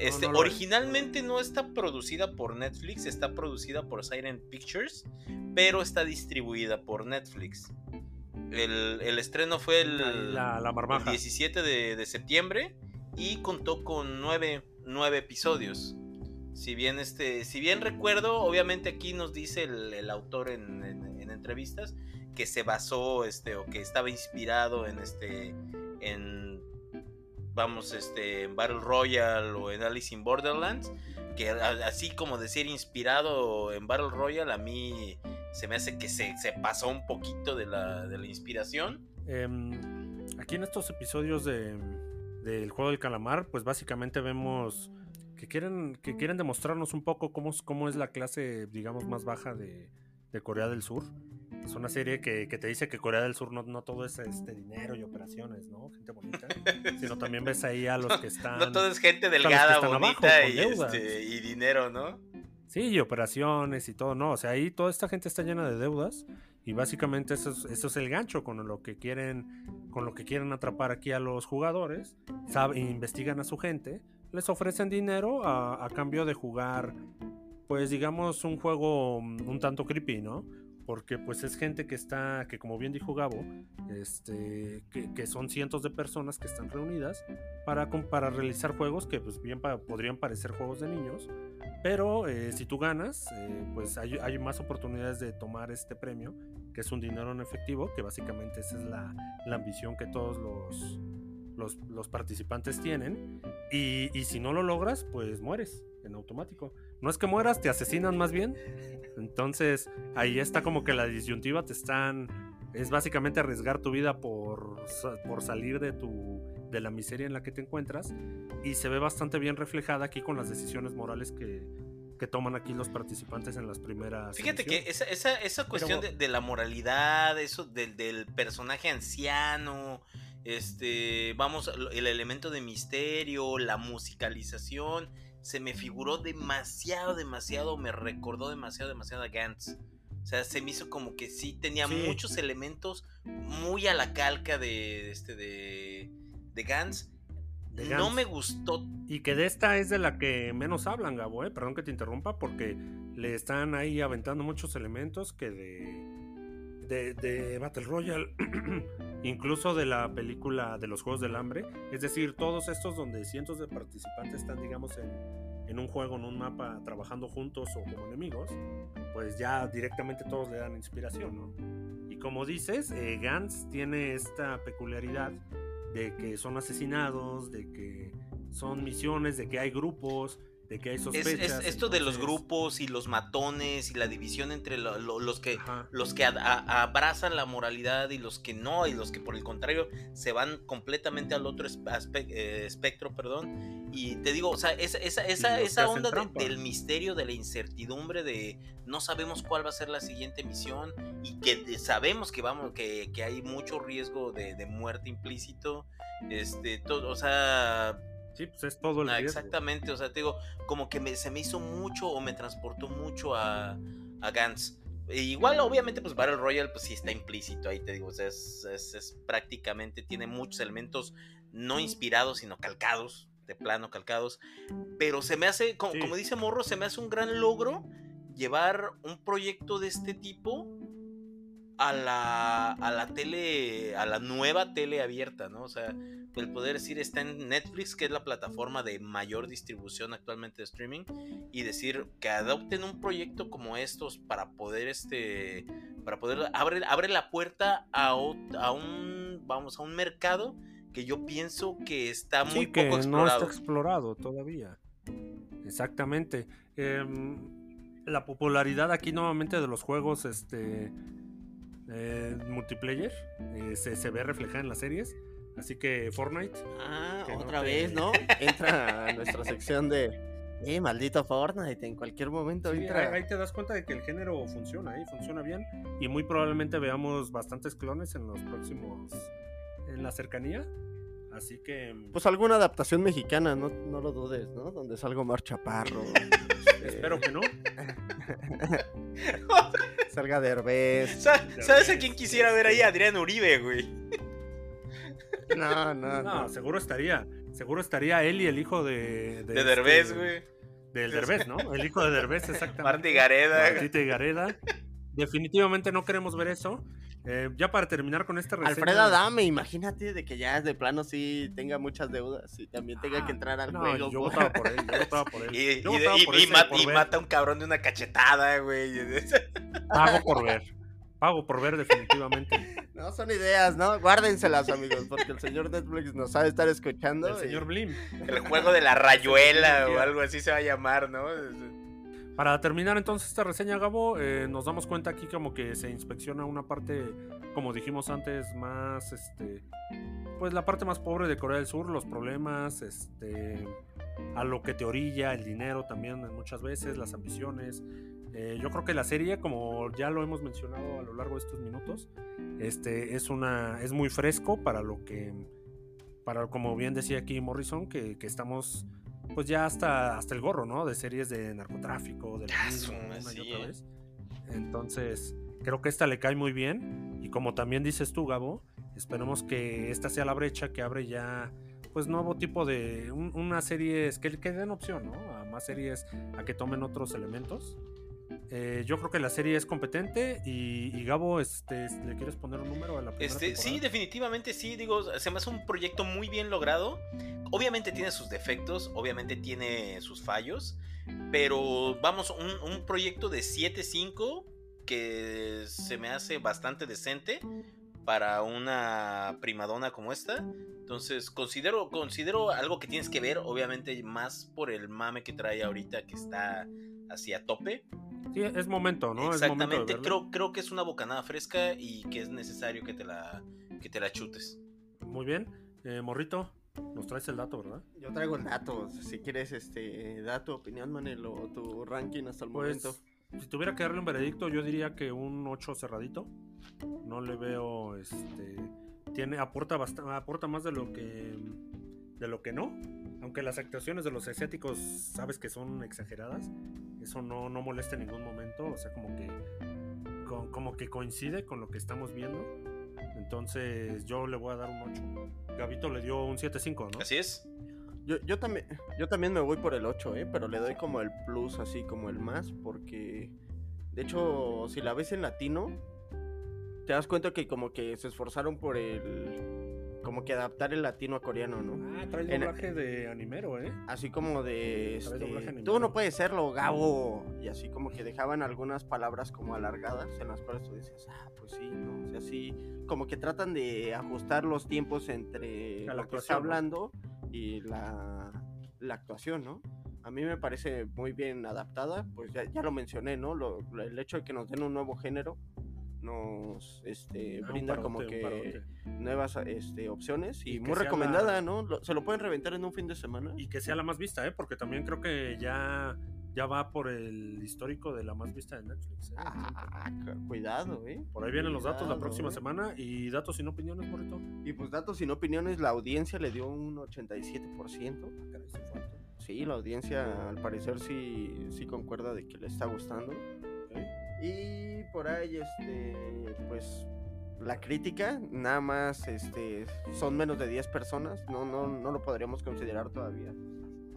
Este, no originalmente no está producida por Netflix, está producida por Siren Pictures, pero está distribuida por Netflix. El, el estreno fue el, Ahí la, la el marmaja. 17 de, de septiembre y contó con nueve, nueve episodios. Si bien este, si bien recuerdo, obviamente aquí nos dice el, el autor en, en- en entrevistas que se basó este o que estaba inspirado en este en vamos este en Battle Royale o en Alice in Borderlands que así como decir inspirado en Battle Royale a mí se me hace que se, se pasó un poquito de la, de la inspiración. Em, aquí en estos episodios de, del juego del calamar, pues básicamente vemos que quieren, que quieren demostrarnos un poco cómo, cómo es la clase, digamos, más baja de, de Corea del Sur. Es una serie que, que te dice que Corea del Sur no, no todo es este dinero y operaciones, ¿no? Gente bonita. Sino también ves ahí a los que están. No todo es gente delgada, abajo, bonita con y, este, y dinero, ¿no? Sí, y operaciones y todo, ¿no? O sea, ahí toda esta gente está llena de deudas y básicamente eso es, eso es el gancho con lo que quieren, con lo que quieren atrapar aquí a los jugadores. Sabe, investigan a su gente, les ofrecen dinero a, a cambio de jugar, pues digamos, un juego mm, un tanto creepy, ¿no? Porque pues es gente que está, que como bien dijo Gabo, este, que, que son cientos de personas que están reunidas para, para realizar juegos que pues bien pa- podrían parecer juegos de niños, pero eh, si tú ganas, eh, pues hay, hay más oportunidades de tomar este premio, que es un dinero en efectivo, que básicamente esa es la, la ambición que todos los, los, los participantes tienen. Y, y si no lo logras, pues mueres en automático. No es que mueras, te asesinan más bien. Entonces ahí está como que la disyuntiva te están... Es básicamente arriesgar tu vida por, por salir de, tu, de la miseria en la que te encuentras y se ve bastante bien reflejada aquí con las decisiones morales que, que toman aquí los participantes en las primeras. Fíjate que esa, esa, esa cuestión Pero- de, de la moralidad, eso del, del personaje anciano, este, vamos, el elemento de misterio, la musicalización, se me figuró demasiado, demasiado, me recordó demasiado, demasiado a Gantz. O sea, se me hizo como que sí tenía Sí. muchos elementos muy a la calca de este de, de Gantz. De No Gantz. me gustó Y que de esta es de la que menos hablan, Gabo, ¿eh? Perdón que te interrumpa, porque le están ahí aventando muchos elementos que de, de, Battle Royale, incluso de la película de los Juegos del Hambre. Es decir, todos estos donde cientos de participantes están, digamos, en, en un juego, en un mapa, trabajando juntos o como enemigos, pues ya directamente todos le dan inspiración, ¿no? Y como dices, eh, Gantz tiene esta peculiaridad de que son asesinados, de que son misiones, de que hay grupos, de que hay sospechas. es esto de los grupos y los matones y la división entre lo- lo- los que Ajá. los que a- a- abrazan la moralidad y los que no y los que por el contrario se van completamente al otro espe- eh, espectro, perdón. Y te digo, o sea, esa, esa, esa, onda de- del misterio, de la incertidumbre, de no sabemos cuál va a ser la siguiente misión y que sabemos que vamos, que, que hay mucho riesgo de, de muerte implícito. Este, todo, o sea, Sí, pues es todo el Ah, exactamente, o sea, te digo, como que me- se me hizo mucho o me transportó mucho a, a Gantz. E igual, obviamente, pues Battle Royale, pues sí está implícito ahí, te digo, o sea, es, es- es prácticamente, tiene muchos elementos no inspirados, sino calcados, de plano calcados. Pero se me hace, como, Sí. como dice Morro, se me hace un gran logro llevar un proyecto de este tipo a la, a la tele, a la nueva tele abierta, ¿no? O sea, el poder decir está en Netflix, que es la plataforma de mayor distribución actualmente de streaming, y decir que adopten un proyecto como estos para poder, este, para poder, abre, abre la puerta a, a un, vamos, a un mercado que yo pienso que está muy sí, que poco no explorado. está explorado todavía. Exactamente. Em, la popularidad aquí nuevamente de los juegos este eh, multiplayer eh, se, se ve reflejada en las series. Así que Fortnite. Ah, Que no otra te- vez, ¿no? Entra a nuestra sección de. Eh, maldito Fortnite, en cualquier momento sí, entra. ahí, te das cuenta de que el género funciona, ahí funciona bien. Y muy probablemente veamos bastantes clones en los próximos. en la cercanía. Así que. Pues alguna adaptación mexicana, no, no lo dudes, ¿no? Donde salga Omar Chaparro. Espero que no. Salga Derbez. Sa- ¿Sabes a quién quisiera ver ahí? Adrián Uribe, güey. No, no, No, no. seguro estaría. Seguro estaría él y el hijo de. De Derbez, este- güey. Del Derbez, ¿no? El hijo de Derbez, exactamente. Marty Gareda. Martita y Gareda. Definitivamente no queremos ver eso. Eh, ya para terminar con esta reseña. Alfredo Adame, imagínate de que ya de plano sí tenga muchas deudas y también tenga Ah, que entrar al No, juego. yo votaba por él, yo votaba por él. Y, Yo y- y- por y por mata a un cabrón de una cachetada, güey. Pago por ver. Pago por ver definitivamente. No, son ideas, ¿no? Guárdenselas, amigos, porque el señor Netflix nos sabe estar escuchando. El señor Blim. El juego de la rayuela o algo así se va a llamar, ¿no? Para terminar entonces esta reseña, Gabo, eh, nos damos cuenta aquí como que se inspecciona una parte, como dijimos antes, más, este, pues la parte más pobre de Corea del Sur, los problemas, este, a lo que te orilla, el dinero también muchas veces, las ambiciones. Eh, yo creo que la serie, como ya lo hemos mencionado a lo largo de estos minutos, este, es una, es muy fresco para lo que, para como bien decía aquí Morrison, que, que estamos pues ya hasta, hasta el gorro, ¿no? De series de narcotráfico, de Ah, y otra eh. vez. Entonces, creo que esta le cae muy bien. Y como también dices tú, Gabo, esperemos que esta sea la brecha que abre ya, pues, nuevo tipo de. un- una serie que, que den opción, ¿no? A más series a que tomen otros elementos. Eh, yo creo que la serie es competente y, y Gabo, este, ¿le quieres poner un número a la primera Este, sí, definitivamente sí, digo, se me hace un proyecto muy bien logrado. Obviamente tiene sus defectos, obviamente tiene sus fallos, pero vamos, un, un proyecto de 7.5 que se me hace bastante decente para una primadona como esta. Entonces, considero, considero algo que tienes que ver, obviamente más por el mame que trae ahorita que está hacia tope. Sí, es momento, ¿no? Es momento Exactamente, creo, creo que es una bocanada fresca y que es necesario que te la, que te la chutes. Muy bien. Eh, Morrito, nos traes el dato, ¿verdad? Yo traigo el dato. Si quieres, este, da tu opinión, Manel, o tu ranking hasta el Pues, momento. si tuviera que darle un veredicto, yo diría que un 8 cerradito. No le veo, este, tiene, aporta bastante, aporta más de lo que, de lo que no. Aunque las actuaciones de los asiáticos, sabes que son exageradas, eso no, no molesta en ningún momento. O sea, como que, co- como que coincide con lo que estamos viendo. Entonces, yo le voy a dar un 8. Gabito le dio un 7.5, ¿no? Así es. Yo, yo, también, yo también me voy por el 8, ¿eh? Pero le doy como el plus, así como el más, porque... De hecho, si la ves en latino, te das cuenta que como que se esforzaron por el... Como que adaptar el latino a coreano, ¿no? Ah, trae En- doblaje de animero, ¿eh? Así como de... Este, tú no puedes serlo, Gabo. Y así como que dejaban algunas palabras como alargadas en las cuales tú decías, ah, pues sí, ¿no? O sea, sí, como que tratan de ajustar los tiempos entre la lo que está hablando y la, la actuación, ¿no? A mí me parece muy bien adaptada, pues ya, ya lo mencioné, ¿no? Lo- lo- el hecho de que nos den un nuevo género nos este, Ah, brinda como parote, que nuevas este, opciones y, muy recomendada, la- ¿no? Lo- se lo pueden reventar en un fin de semana. y que sea la más vista, ¿eh? Porque también creo que ya, ya va por el histórico de la más vista de Netflix. ¿eh? Ah, cu- cuidado, ¿eh? Por ahí vienen los datos la próxima ¿eh? semana y datos sin opiniones, Morito. Y pues datos sin opiniones, la audiencia le dio un 87%. Sí, la audiencia al parecer sí, sí concuerda de que le está gustando. Y por ahí, este, pues la crítica, nada más, este, son menos de 10 personas, no, no, no lo podríamos considerar todavía.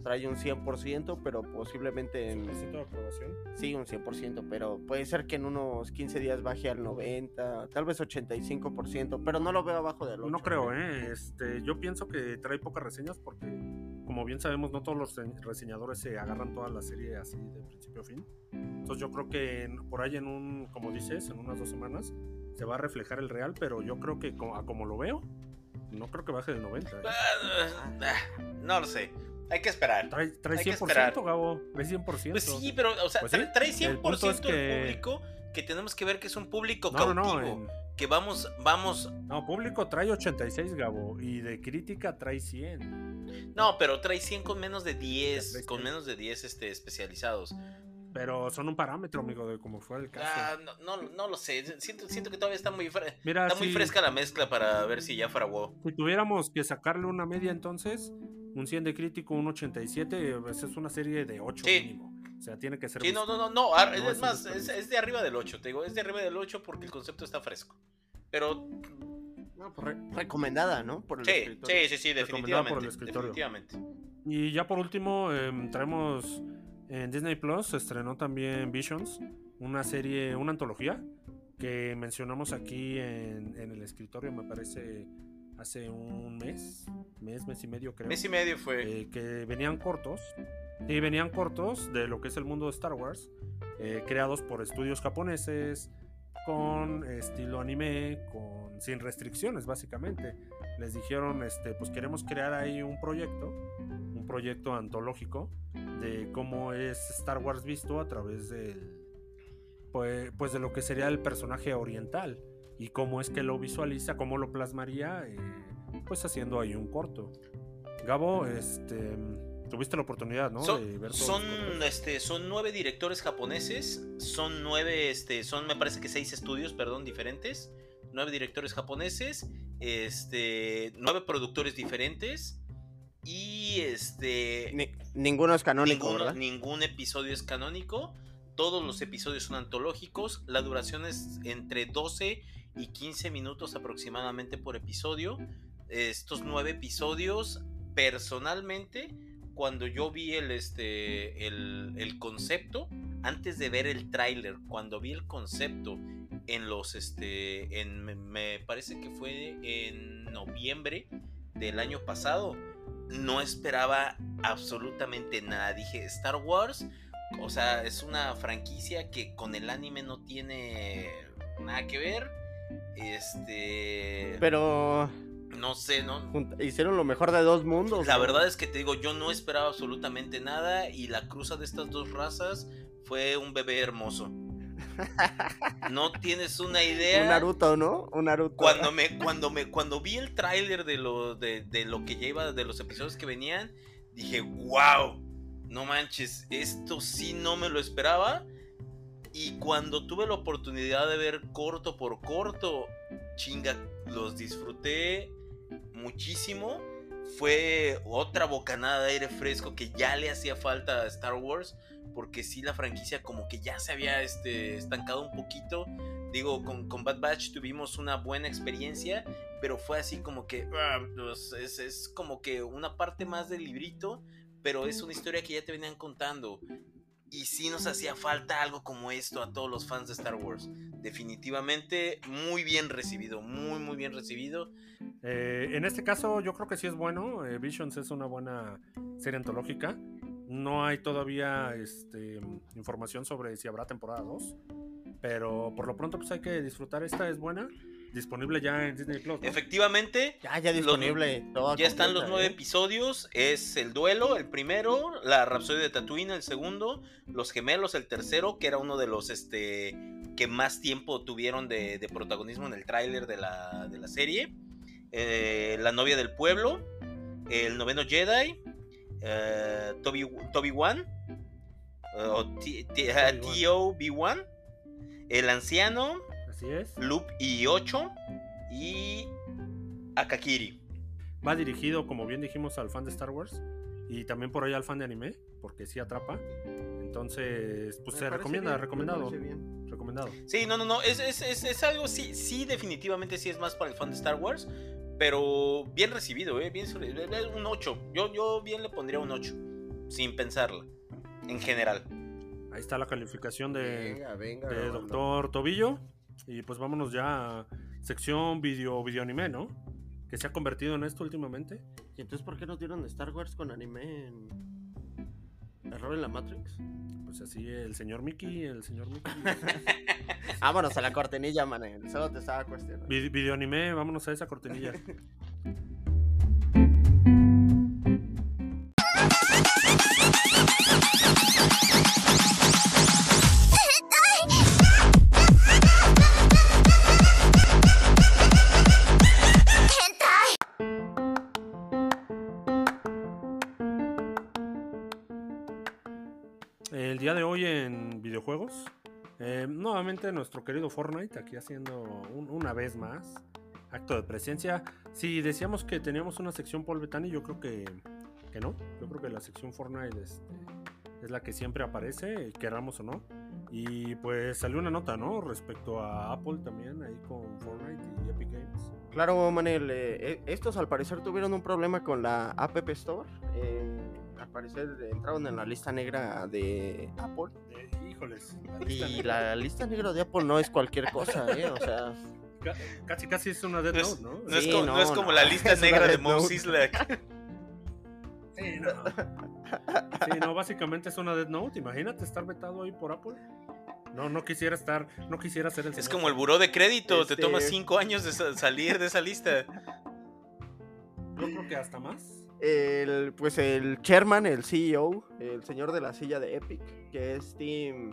Trae un 100%, pero posiblemente en... Necesito aprobación. Sí, un 100%, pero puede ser que en unos 15 días baje al 90, tal vez 85%, pero no lo veo abajo del 8. No creo, ¿eh? Este, yo pienso que trae pocas reseñas porque, como bien sabemos, no todos los re- reseñadores se agarran toda la serie así de principio a fin. Entonces yo creo que por ahí en un, como dices, en unas dos semanas se va a reflejar el real, pero yo creo que a como lo veo, no creo que baje del 90. ¿eh? Ah, ah, no lo sé. Hay que esperar. Trae, trae Hay que 100%, esperar. Gabo. Trae 100%. Pues sí, pero, o sea, Pues sí, trae el 100% punto es el que- público que tenemos que ver que es un público no, no, cautivo. no, en- Que vamos, vamos. no, público trae 86, Gabo, y de crítica trae 100. No, pero trae 100 con menos de 10. traes Con 100. menos de 10 este, especializados. Pero son un parámetro, amigo, de cómo fue el caso. Ah, no, no, no lo sé. Siento, siento que todavía está muy, fre- Mira, está muy si- fresca la mezcla para ver si ya fraguó. Si tuviéramos que sacarle una media entonces, un 100 de crítico, un 87, pues es una serie de 8 Sí. mínimo. O sea, tiene que ser... Sí, no, no, no, no. es más, es, de arriba del 8, te digo. Es de arriba del 8 porque el concepto está fresco. Pero No, pues, re- recomendada, ¿no? Por el sí, escritor. sí, sí, sí, Recomendada definitivamente. por el escritorio. definitivamente. Y ya por último, em, traemos en Disney Plus, se estrenó también Visions, una serie, una antología que mencionamos aquí en, en el escritorio, me parece, hace un mes, mes, mes y medio creo. Mes y medio fue. eh, que venían cortos. Y venían cortos de lo que es el mundo de Star Wars, eh, creados por estudios japoneses, con estilo anime, con sin restricciones básicamente. Les dijeron, este, pues queremos crear ahí un proyecto, un proyecto antológico, de cómo es Star Wars visto a través del pues, pues de lo que sería el personaje oriental y cómo es que lo visualiza, cómo lo plasmaría, eh, pues haciendo ahí un corto. Gabo, este, tuviste la oportunidad, ¿no? Son, de ver son, este, son nueve directores japoneses, son nueve, este, son me parece que seis estudios, perdón, diferentes, nueve directores japoneses, este, nueve productores diferentes y este, Ni- ninguno es canónico, ninguno- ¿verdad? ningún episodio es canónico, todos los episodios son antológicos, la duración es entre 12 y 15 minutos aproximadamente por episodio. Estos nueve episodios, personalmente, cuando yo vi el, este, el, el concepto, antes de ver el tráiler, cuando vi el concepto en los, este, en, me, me parece que fue en noviembre del año pasado, no esperaba absolutamente nada. Dije, Star Wars, o sea, es una franquicia que con el anime no tiene nada que ver. Este, Pero no sé, ¿no? hicieron lo mejor de dos mundos. La ¿no? verdad es que te digo, yo no esperaba absolutamente nada y la cruza de estas dos razas fue un bebé hermoso. No tienes una idea. Un Naruto, ¿no? Un Naruto. Cuando me, cuando me, cuando vi el tráiler de lo, de, de lo que iba, de los episodios que venían, dije, wow, no manches, esto sí no me lo esperaba. Y cuando tuve la oportunidad de ver corto por corto, chinga, los disfruté muchísimo. Fue otra bocanada de aire fresco que ya le hacía falta a Star Wars. Porque sí, la franquicia como que ya se había este, estancado un poquito. Digo, con, con Bad Batch tuvimos una buena experiencia, pero fue así como que ah, pues, es, es como que una parte más del librito, pero es una historia que ya te venían contando. Y sí nos hacía falta algo como esto a todos los fans de Star Wars. Definitivamente muy bien recibido, muy muy bien recibido. Eh, en este caso, yo creo que sí es bueno. eh, Visions es una buena serie antológica. No hay todavía este, información sobre si habrá temporada 2. Pero por lo pronto, pues hay que disfrutar. Esta es buena. Disponible ya en Disney Plus. ¿no? Efectivamente, Ya, ya disponible. toda Ya están los nueve ¿eh? episodios. Es el duelo, el primero, la Rapsodia de Tatooine, el segundo, los gemelos, el tercero, que era uno de los este que más tiempo tuvieron de, de protagonismo en el tráiler de la, de la serie. Eh, la novia del pueblo, el noveno Jedi, eh, Toby, Toby Wan, o T- T- Toby T.O.B.1, el anciano, Así es. Loop y 8 y Akakiri. Va dirigido, como bien dijimos, al fan de Star Wars. Y también por ahí al fan de anime. Porque sí atrapa. Entonces, pues Me se recomienda, bien, recomendado. Recomendado. Sí, no, no, no, es, es, es, es algo, sí, sí, definitivamente sí es más para el fan de Star Wars, pero bien recibido, ¿eh? Bien, sobre- eh, un 8, yo, yo bien le pondría un 8, sin pensarla, en general. Ahí está la calificación de, Venga, venga. de. Doctor Tobillo. Y pues vámonos ya a sección video, video anime, ¿no? Que se ha convertido en esto últimamente. ¿Y entonces por qué nos dieron Star Wars con anime en. Error en la Matrix? Pues así el señor Mickey, el señor Mickey. Vámonos a la cortinilla, Manel. Solo te estaba cuestionando. Vi- video anime, vámonos a esa cortinilla. nuevamente nuestro querido Fortnite aquí haciendo un- una vez más acto de presencia. Si decíamos que teníamos una sección Paul Bettany, yo creo que, que no. Yo creo que la sección Fortnite este, es la que siempre aparece, queramos o no. Y pues salió una nota, ¿no? Respecto a Apple también, ahí con Fortnite y Epic Games. Claro, Manel. eh, eh, estos al parecer tuvieron un problema con la App Store. eh, al parecer entraron en la lista negra de Apple. Eh, híjoles. Y la lista negra de Apple no es cualquier cosa, ¿eh? O sea. Ca- Casi, casi es una Dead No es, Note, ¿no? no es Sí, como, no, no es como no, la lista es negra de Death Note. Sislak. Sí, no. Sí, no, básicamente es una Dead Note. Imagínate estar vetado ahí por Apple. No, no quisiera estar, no quisiera ser el Es señor como el buró de crédito, te Este- toma 5 años de sa- salir de esa lista. Yo creo que hasta más. El, pues el chairman, el CEO, el señor de la silla de Epic, que es Tim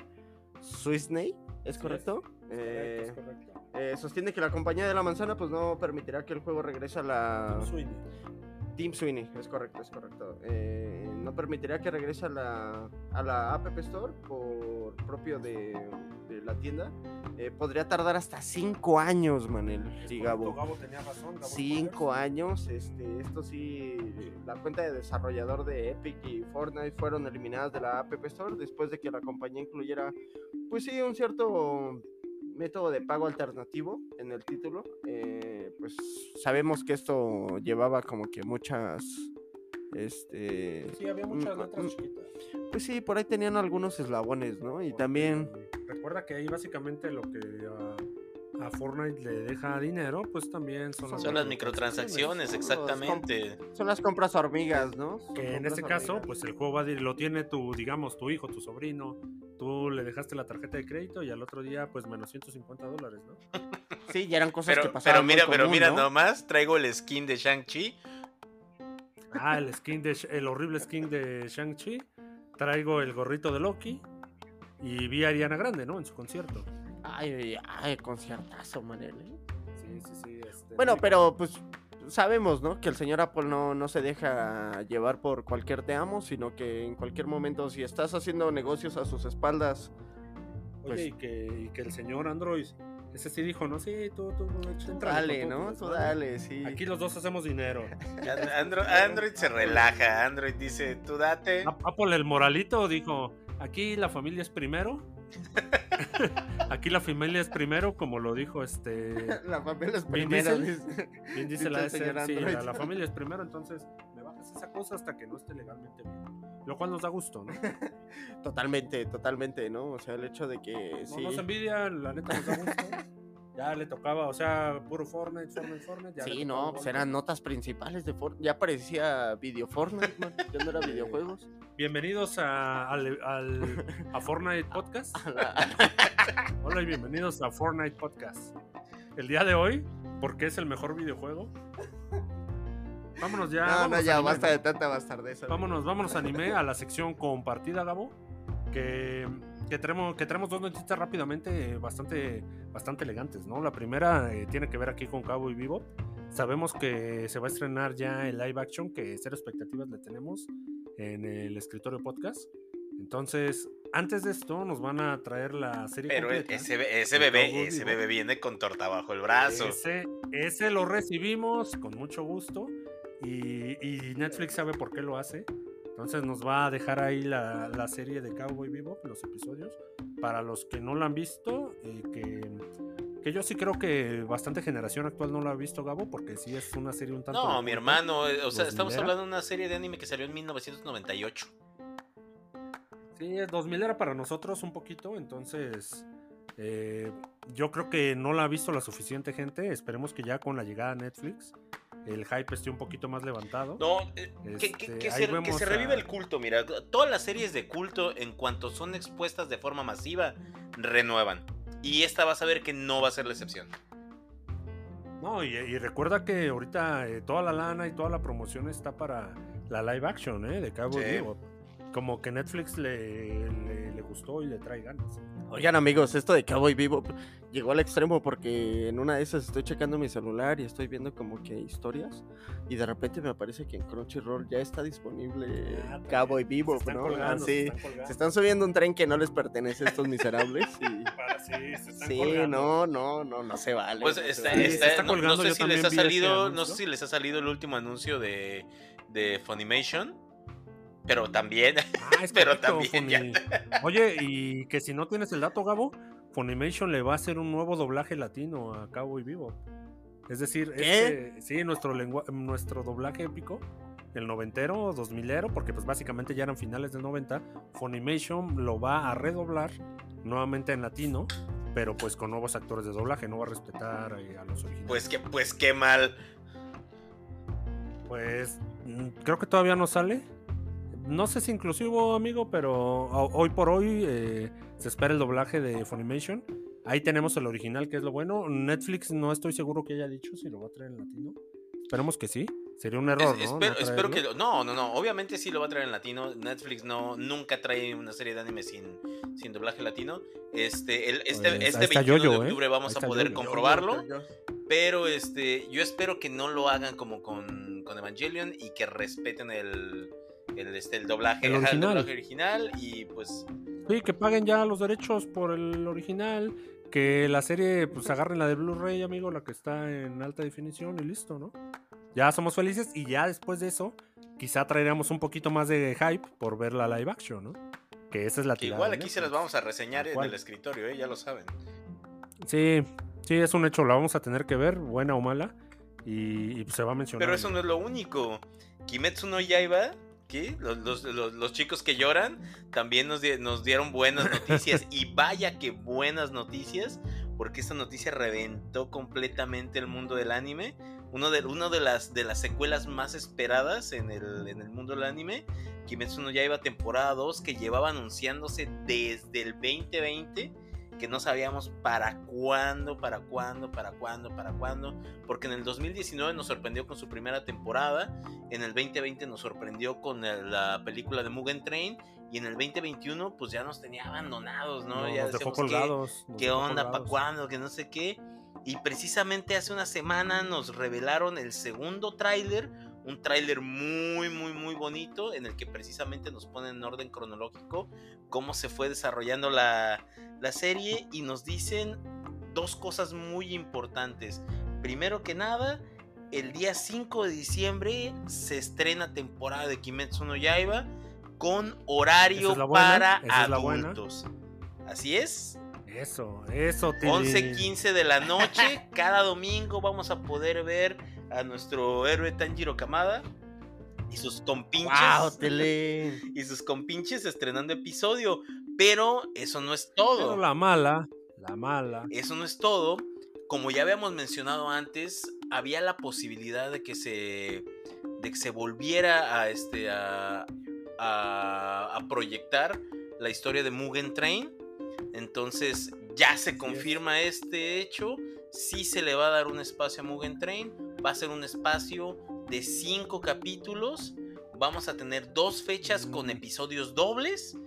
Swisney, ¿es Sí, correcto? Eh, es correcto. eh, sostiene que la compañía de la manzana pues no permitirá que el juego regrese a la... Sweeney. Tim Sweeney, es correcto, es correcto. Eh, no permitirá que regrese a la, a la App Store por propio de, de la tienda. Eh, podría tardar hasta 5 años, Manel. Sí, Gabo. Gabo tenía razón. Gabo Cinco Spoilers. años, este, esto sí, la cuenta de desarrollador de Epic y Fortnite fueron eliminadas de la App Store después de que la compañía incluyera, pues sí, un cierto método de pago alternativo en el título. Eh, pues sabemos que esto llevaba como que muchas, este, Sí, había muchas Mm, letras mm, chiquitas. pues sí, por ahí tenían algunos eslabones, ¿no? Y también, Recuerda que ahí básicamente lo que a, a Fortnite le deja dinero, pues también son, Son las microtransacciones, exactamente. son las compras hormigas, ¿no? Son Que en este caso, pues el juego va a dir- lo tiene tu, digamos, tu hijo, tu sobrino. Tú le dejaste la tarjeta de crédito y al otro día, pues menos 150 dólares, ¿no? Sí, ya eran cosas que pasaban pero mira, muy pero común, mira ¿no? nomás, traigo el skin de Shang-Chi. Ah, el skin de, el horrible skin de Shang-Chi. Traigo el gorrito de Loki. Y vi a Ariana Grande, ¿no? En su concierto. Ay, ay, conciertazo, Manel. ¿eh? Sí, sí, sí. este, Bueno, pero pues sabemos, ¿no? Que el señor Apple no, no se deja llevar por cualquier te amo, sino que en cualquier momento, si estás haciendo negocios a sus espaldas, Oye, pues- y, que, y que el señor Android, ese sí dijo, ¿no? Sí, tú, tú, con dale, ¿no? tu Tú desmadre. dale, sí. Aquí los dos hacemos dinero. And- Andro- Android se relaja. Android dice, tú date. Apple, el moralito, dijo, aquí la familia es primero. aquí la familia es primero, como lo dijo este... La familia es primero. Dice. Bien dice la sí, la, la familia es primero, entonces me bajas esa cosa hasta que no esté legalmente bien. Lo cual nos da gusto, ¿no? Totalmente, totalmente, ¿no? O sea, el hecho de que No sí. nos envidia, la neta nos da gusto. Ya le tocaba, o sea, puro Fortnite, Fortnite, Fortnite. ya Sí, no, pues eran notas principales de Fortnite. Ya parecía video Fortnite, man. Ya no era videojuegos. Bienvenidos a, al, al- a Fortnite Podcast. Hola y bienvenidos a Fortnite Podcast. El día de hoy, porque es el mejor videojuego. Vámonos ya. No, no, vámonos ya, anime, basta ¿no? de tanta bastardeza. Vámonos, vámonos anime a la sección compartida, Gabo. Que, que, traemos, que traemos dos noticias rápidamente bastante, bastante elegantes, ¿no? La primera eh, tiene que ver aquí con Cabo y Vivo. Sabemos que se va a estrenar ya el live action, que cero expectativas le tenemos en el escritorio podcast. Entonces, antes de esto, nos van a traer la serie Pero completa. ese, be- ese de bebé, ese bebé viene con torta bajo el brazo. Ese, ese lo recibimos con mucho gusto y, y Netflix sabe por qué lo hace. Entonces nos va a dejar ahí la, la serie de Cowboy Vivo, los episodios. Para los que no la han visto, eh, que, que yo sí creo que bastante generación actual no la ha visto, Gabo, porque sí es una serie un tanto... No, mi hermano, eh, o sea, estamos ¿Dos hablando de una serie de anime que salió en 1998. Sí, es 2000 era para nosotros un poquito, entonces eh, yo creo que no la ha visto la suficiente gente. Esperemos que ya con la llegada a Netflix el hype esté un poquito más levantado. No, eh, que, que- Este, que se, que a- revive el culto, mira. Todas las series de culto, en cuanto son expuestas de forma masiva, renuevan. Y esta vas a ver que no va a ser la excepción. No, y, y recuerda que ahorita eh, toda la lana y toda la promoción está para la live action, ¿eh? De Cabo Sí. Como que Netflix le, le- le gustó y le trae ganas. Oigan, amigos, esto de Cowboy Vivo llegó al extremo porque en una de esas estoy checando mi celular y estoy viendo como que historias y de repente me aparece que en Crunchyroll ya está disponible Ya, también. Cowboy Vivo, Se están ¿no? colgando, Ah, se sí. están colgando. Se están subiendo un tren que no les pertenece a estos miserables y... Para- sí, se están Sí, colgando. no, no, no, no se vale. Pues no se está, vale. se está- está no- no, sé si les ha salido, no sé si les ha salido el último anuncio de, de Funimation. Pero también, Ah, es Pero correcto, también Oye, y que si no tienes el dato, Gabo, Funimation le va a hacer un nuevo doblaje latino a Cowboy Vivo. Es decir, este- sí, nuestro, lengua- nuestro doblaje épico, el noventero, dos milero, porque pues básicamente ya eran finales del 90, Funimation lo va a redoblar nuevamente en latino, pero pues con nuevos actores de doblaje, no va a respetar eh, a los originales. pues que, pues qué mal. Pues mm, creo que todavía no sale. No sé si inclusivo, amigo, pero ho- hoy por hoy eh, se espera el doblaje de Funimation. Ahí tenemos el original, que es lo bueno. Netflix no estoy seguro que haya dicho si lo va a traer en latino. Esperemos que sí. Sería un error, Es- ¿no? espero, ¿No espero que lo- no, no, no. Obviamente sí lo va a traer en latino. Netflix no nunca trae una serie de anime sin, sin doblaje latino. Este, el, este, Pues, este ahí está 21 Yoyo, de ¿eh? octubre vamos a poder comprobarlo. Yo- yo- Pero este, yo espero que no lo hagan como con, con Evangelion y que respeten el, el, este, el doblaje, El original. doblaje original. Y pues, Sí, que paguen ya los derechos por el original. Que la serie, pues agarren la de Blu-ray, amigo, la que está en alta definición y listo, ¿no? Ya somos felices y ya después de eso, quizá traeremos un poquito más de hype por ver la live action, ¿no? Que esa es la que tirada igual aquí se las vamos a reseñar en el escritorio, ¿eh? ya lo saben. Sí, sí, es un hecho, la vamos a tener que ver, buena o mala. Y, y, pues, se va a mencionar. Pero eso no es lo único. Kimetsu no Yaiba, Los, los- los- los chicos que lloran también nos, di- nos dieron buenas noticias. y vaya que buenas noticias, porque esta noticia reventó completamente el mundo del anime. Uno de, uno de, las, de las secuelas más esperadas en el, en el mundo del anime. Kimetsu no Yaiba temporada 2, que llevaba anunciándose desde el 2020. Que no sabíamos para cuándo, para cuándo, para cuándo, para cuándo porque en el 2019 nos sorprendió con su primera temporada, en el 2020 nos sorprendió con el- la película de Mugen Train y en el 2021 pues ya nos tenía abandonados, ¿no? No, ya nos dejó ¿qué- colgados. ¿Qué, dejó onda? ¿Para cuándo? Que no sé qué. Y precisamente hace una semana nos revelaron el segundo tráiler, un tráiler muy, muy, muy bonito, en el que precisamente nos ponen en orden cronológico cómo se fue desarrollando la, la serie y nos dicen dos cosas muy importantes. Primero que nada, el día 5 de diciembre se estrena temporada de Kimetsu no Yaiba con horario es para esa es adultos. Así es, Eso, eso, Tili. 11, 15 de la noche, cada domingo vamos a poder ver a nuestro héroe Tanjiro Kamada y sus compinches. Y sus compinches estrenando episodio. Pero eso no es Pero todo. la mala, la mala. Eso no es todo. Como ya habíamos mencionado antes, había la posibilidad de que se, de que se volviera a, este, a, a, a proyectar la historia de Mugen Train. Entonces ya se confirma este hecho. Sí se le va a dar un espacio a Mugen Train. Va a ser un espacio de cinco capítulos. Vamos a tener dos fechas con Mm. episodios dobles.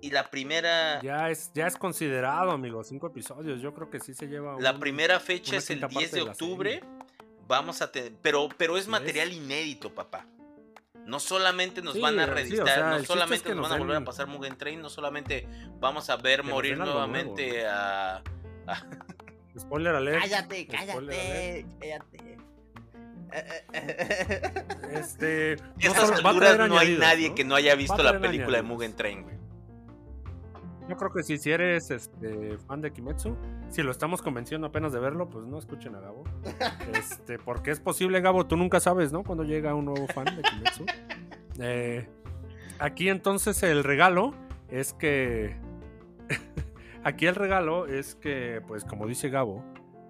Y la primera... Ya es, ya es considerado, amigo. Cinco episodios. Yo creo que sí se lleva. La un- primera fecha es el quinta 10 parte de octubre. Vamos a tener. Pero, pero es material es. inédito, papá. No solamente nos Sí, van a sí, o reeditar, sea, no es solamente que nos nos van a volver a pasar Mugen Train, no solamente vamos a ver Que morir nuevamente nuevo, a. Spoiler alert. ¡Cállate, cállate! ¡Cállate! Este. A no estas a alturas no hay añadidos, nadie ¿no? que no haya visto la película de. Mugen Train, güey. Yo creo que sí, si eres este, fan de Kimetsu, si lo estamos convenciendo apenas de verlo, pues no escuchen a Gabo. Este, porque es posible, Gabo, tú nunca sabes, ¿no? Cuando llega un nuevo fan de Kimetsu. Eh, aquí entonces el regalo es que. aquí el regalo es que, pues como dice Gabo,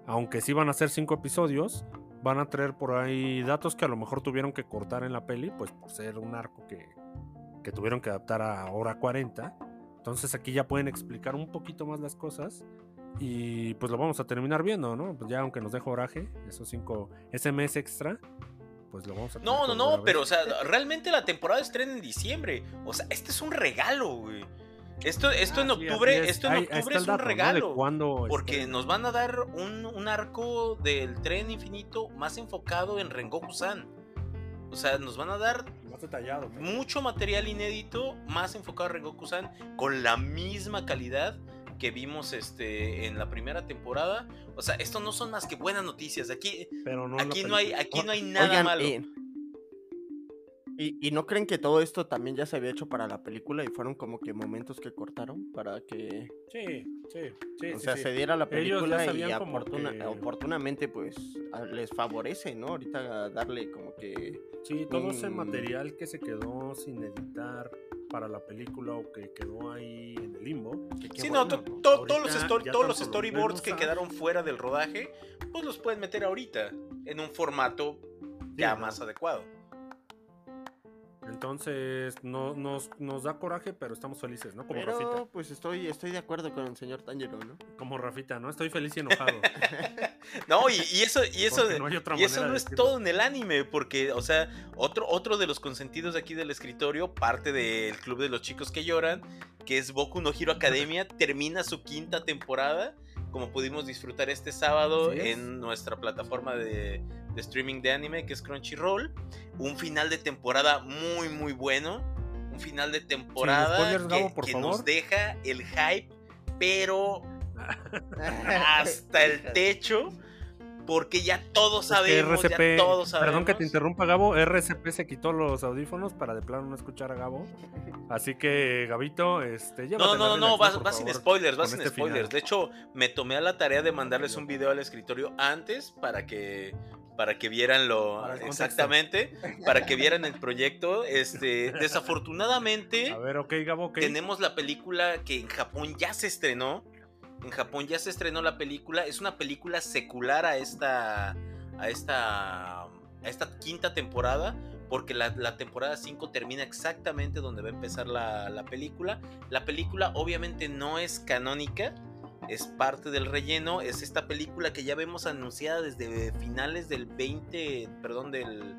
aunque sí van a ser cinco episodios, van a traer por ahí datos que a lo mejor tuvieron que cortar en la peli, pues por ser un arco que, que tuvieron que adaptar a hora 40. Entonces aquí ya pueden explicar un poquito más las cosas y pues lo vamos a terminar viendo, ¿no? Pues ya aunque nos deje oraje, esos cinco, ese mes extra, pues lo vamos a No, no, no, pero o sea, realmente la temporada estrena en diciembre. O sea, este es un regalo, güey. Esto, esto en Ah, octubre, es. esto en Ahí- octubre es un dato, ¿no? De regalo. cuándo Porque nos van a dar un, un arco del tren infinito más enfocado en Rengoku-san. O sea, nos van a dar Más detallado. ¿no? mucho material inédito más enfocado a Rengoku-san con la misma calidad que vimos este en la primera temporada. O sea, esto no son más que buenas noticias. Aquí, Pero no aquí no hay, aquí no hay nada Oigan, malo. eh, ¿y, ¿Y no creen que todo esto también ya se había hecho para la película y fueron como que momentos que cortaron para que Sí, sí, sí. o sí, sea, sí. se diera la película y oportuna- que- oportunamente pues les favorece, ¿no? Ahorita darle como que Sí, todo ese material que se quedó sin editar para la película o que quedó ahí en el limbo. que Sí, no, bueno, to- ¿no? to- todos los, todos los storyboards que vemos a- quedaron fuera del rodaje, pues los pueden meter ahorita en un formato ya más adecuado. Entonces, no, nos, nos da coraje, pero estamos felices, ¿no? Como Rafita. Pero pues estoy, estoy de acuerdo con el señor Tanjiro, ¿no? Como Rafita, ¿no? Estoy feliz y enojado. No, y, y eso, y eso, no y eso no es decirlo. todo en el anime, porque, o sea, otro, otro de los consentidos aquí del escritorio, parte del Club de los Chicos que Lloran, que es Boku no Hero Academia, termina su quinta temporada, como pudimos disfrutar este sábado en nuestra plataforma de, de streaming de anime, que es Crunchyroll. Un final de temporada muy, muy bueno. Un final de temporada spoilers, que, Gabo, por que favor. nos deja el hype, pero hasta el techo. Porque ya todos Es que sabemos, ya RCP, todos sabemos. perdón que te interrumpa, Gabo. RCP se quitó los audífonos para de plano no escuchar a Gabo. Así que, Gabito, este, No, no, no, vas, vas sin spoilers, vas sin este final. spoilers. De hecho, me tomé a la tarea de mandarles un video al escritorio antes para que para que vieran lo Para exactamente, para que vieran el proyecto. Este, desafortunadamente A ver, ok, Gabo, ok. tenemos la película que en Japón ya se estrenó. En Japón ya se estrenó la película. Es una película secular a esta. a esta. a esta quinta temporada. Porque la, la temporada 5 termina exactamente donde va a empezar la, la película. La película obviamente no es canónica. Es parte del relleno. Es esta película que ya vemos anunciada desde finales del 20. Perdón, del.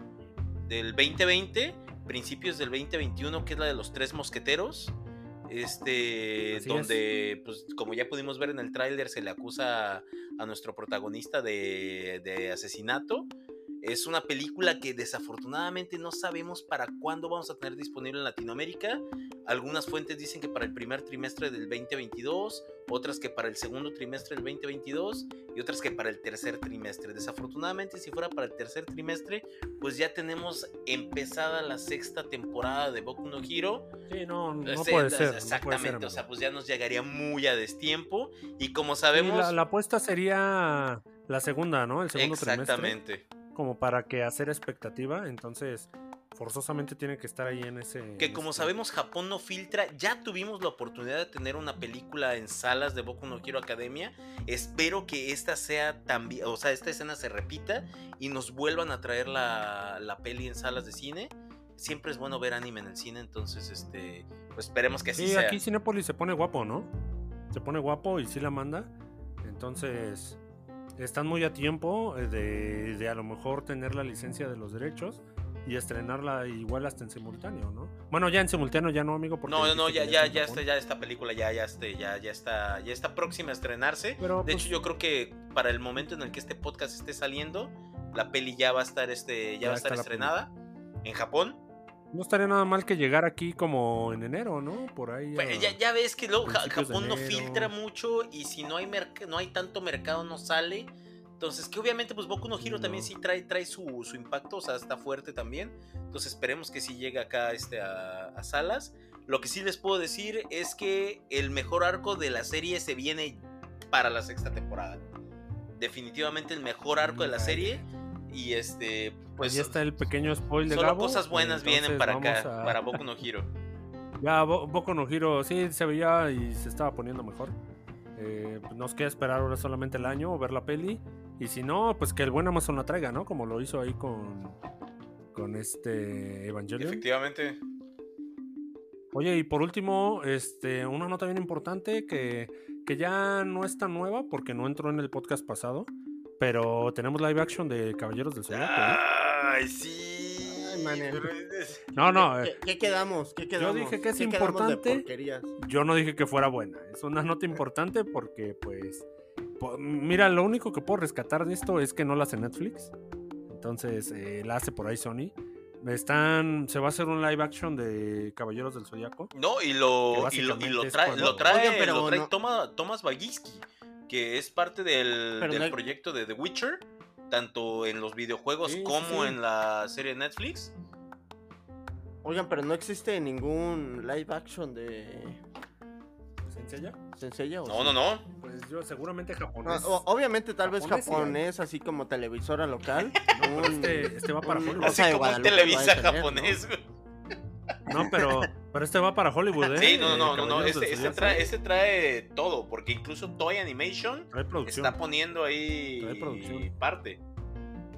Del 2020. Principios del 2021. Que es la de los tres mosqueteros. Este, Así donde, pues, como ya pudimos ver en el tráiler, se le acusa a nuestro protagonista de, de asesinato. Es una película que desafortunadamente no sabemos para cuándo vamos a tener disponible en Latinoamérica. Algunas fuentes dicen que para el primer trimestre del 2022, otras que para el segundo trimestre del 2022 y otras que para el tercer trimestre. Desafortunadamente, si fuera para el tercer trimestre, pues ya tenemos empezada la sexta temporada de Boku no Hero. Sí, no, no Este, puede ser. Exactamente, no puede ser, o sea, pues ya nos llegaría muy a destiempo. Y como Sí, sabemos, la, la apuesta sería la segunda, ¿no? El segundo trimestre. exactamente. Como para que hacer expectativa. Entonces, forzosamente tiene que estar ahí en ese. Que como este- sabemos, Japón no filtra. Ya tuvimos la oportunidad de tener una película en salas de Boku no Hero Academia. Espero que esta sea también, o sea, esta escena se repita y nos vuelvan a traer la, la peli en salas de cine. Siempre es bueno ver anime en el cine, entonces, este, pues esperemos que así Sí, sea. aquí Cinépolis se pone guapo, ¿no? Se pone guapo y sí la manda. Entonces, están muy a tiempo eh, de, de a lo mejor tener la licencia de los derechos y estrenarla igual hasta en simultáneo, ¿no? Bueno, ya en simultáneo ya no, amigo. porque No, no, ya, ya, está ya está, ya esta película ya, ya, este, ya, ya está, ya está próxima a estrenarse. Pero, De pues, hecho, yo creo que para el momento en el que este podcast esté saliendo, la peli ya va a estar, este, ya, Ya va a estar estrenada en Japón. No estaría nada mal que llegar aquí como en enero, ¿no? Por ahí. Pues, ya, ya ves que luego Japón no filtra mucho y si no hay no hay tanto mercado no sale. Entonces, que obviamente pues Boku no Hero también No. sí trae, trae su, su impacto, o sea, está fuerte también. Entonces esperemos que sí llegue acá este, a, a salas. Lo que sí les puedo decir es que el mejor arco de la serie se viene para la sexta temporada. Definitivamente el mejor arco de la serie. Y este, pues ya está el pequeño spoil de solo Gabo, cosas buenas vienen para acá, a- para Boku no Hero. Ya, Bo- Boku no Hero, sí, se veía y se estaba poniendo mejor. Eh, pues nos queda esperar ahora solamente el año o ver la peli. Y si no, pues que el buen Amazon la traiga, ¿no? Como lo hizo ahí con, con este Evangelion. Efectivamente. Oye, y por último, este, una nota bien importante que, que ya no es tan nueva porque no entró en el podcast pasado. Pero tenemos live action de Caballeros del Zodiaco. ¿eh? Ay, sí. Ay, No, no, ¿Qué, eh, qué quedamos? ¿Qué quedamos? dije que es ¿Qué quedamos de importante. yo no dije que fuera buena. Es una nota importante porque, pues, po- mira, lo único que puedo rescatar de esto es que no la hace Netflix. Entonces, eh, la hace por ahí Sony. Están, se va a hacer un live action de Caballeros del Zodiaco. No, y lo, y lo, y lo trae, cuando- lo trae, pero lo trae no- Toma- Thomas Bagiski, que es parte del, no proyecto de The Witcher, tanto en los videojuegos Sí, como sí. en la serie de Netflix. Oigan, pero no existe ningún live action de ¿Sencilla? ¿o No, sí? no, no. Pues yo seguramente japonés. obviamente tal vez Japonés, sí, japonés, así como televisora local. un- este, este va para un- Así como Televisa tener, ¿no? No, pero, pero este va para Hollywood, ¿eh? Sí, no, no, no, no. Este, este trae, este trae todo, porque incluso Toy Animation Trae producción. está poniendo ahí Trae producción. parte.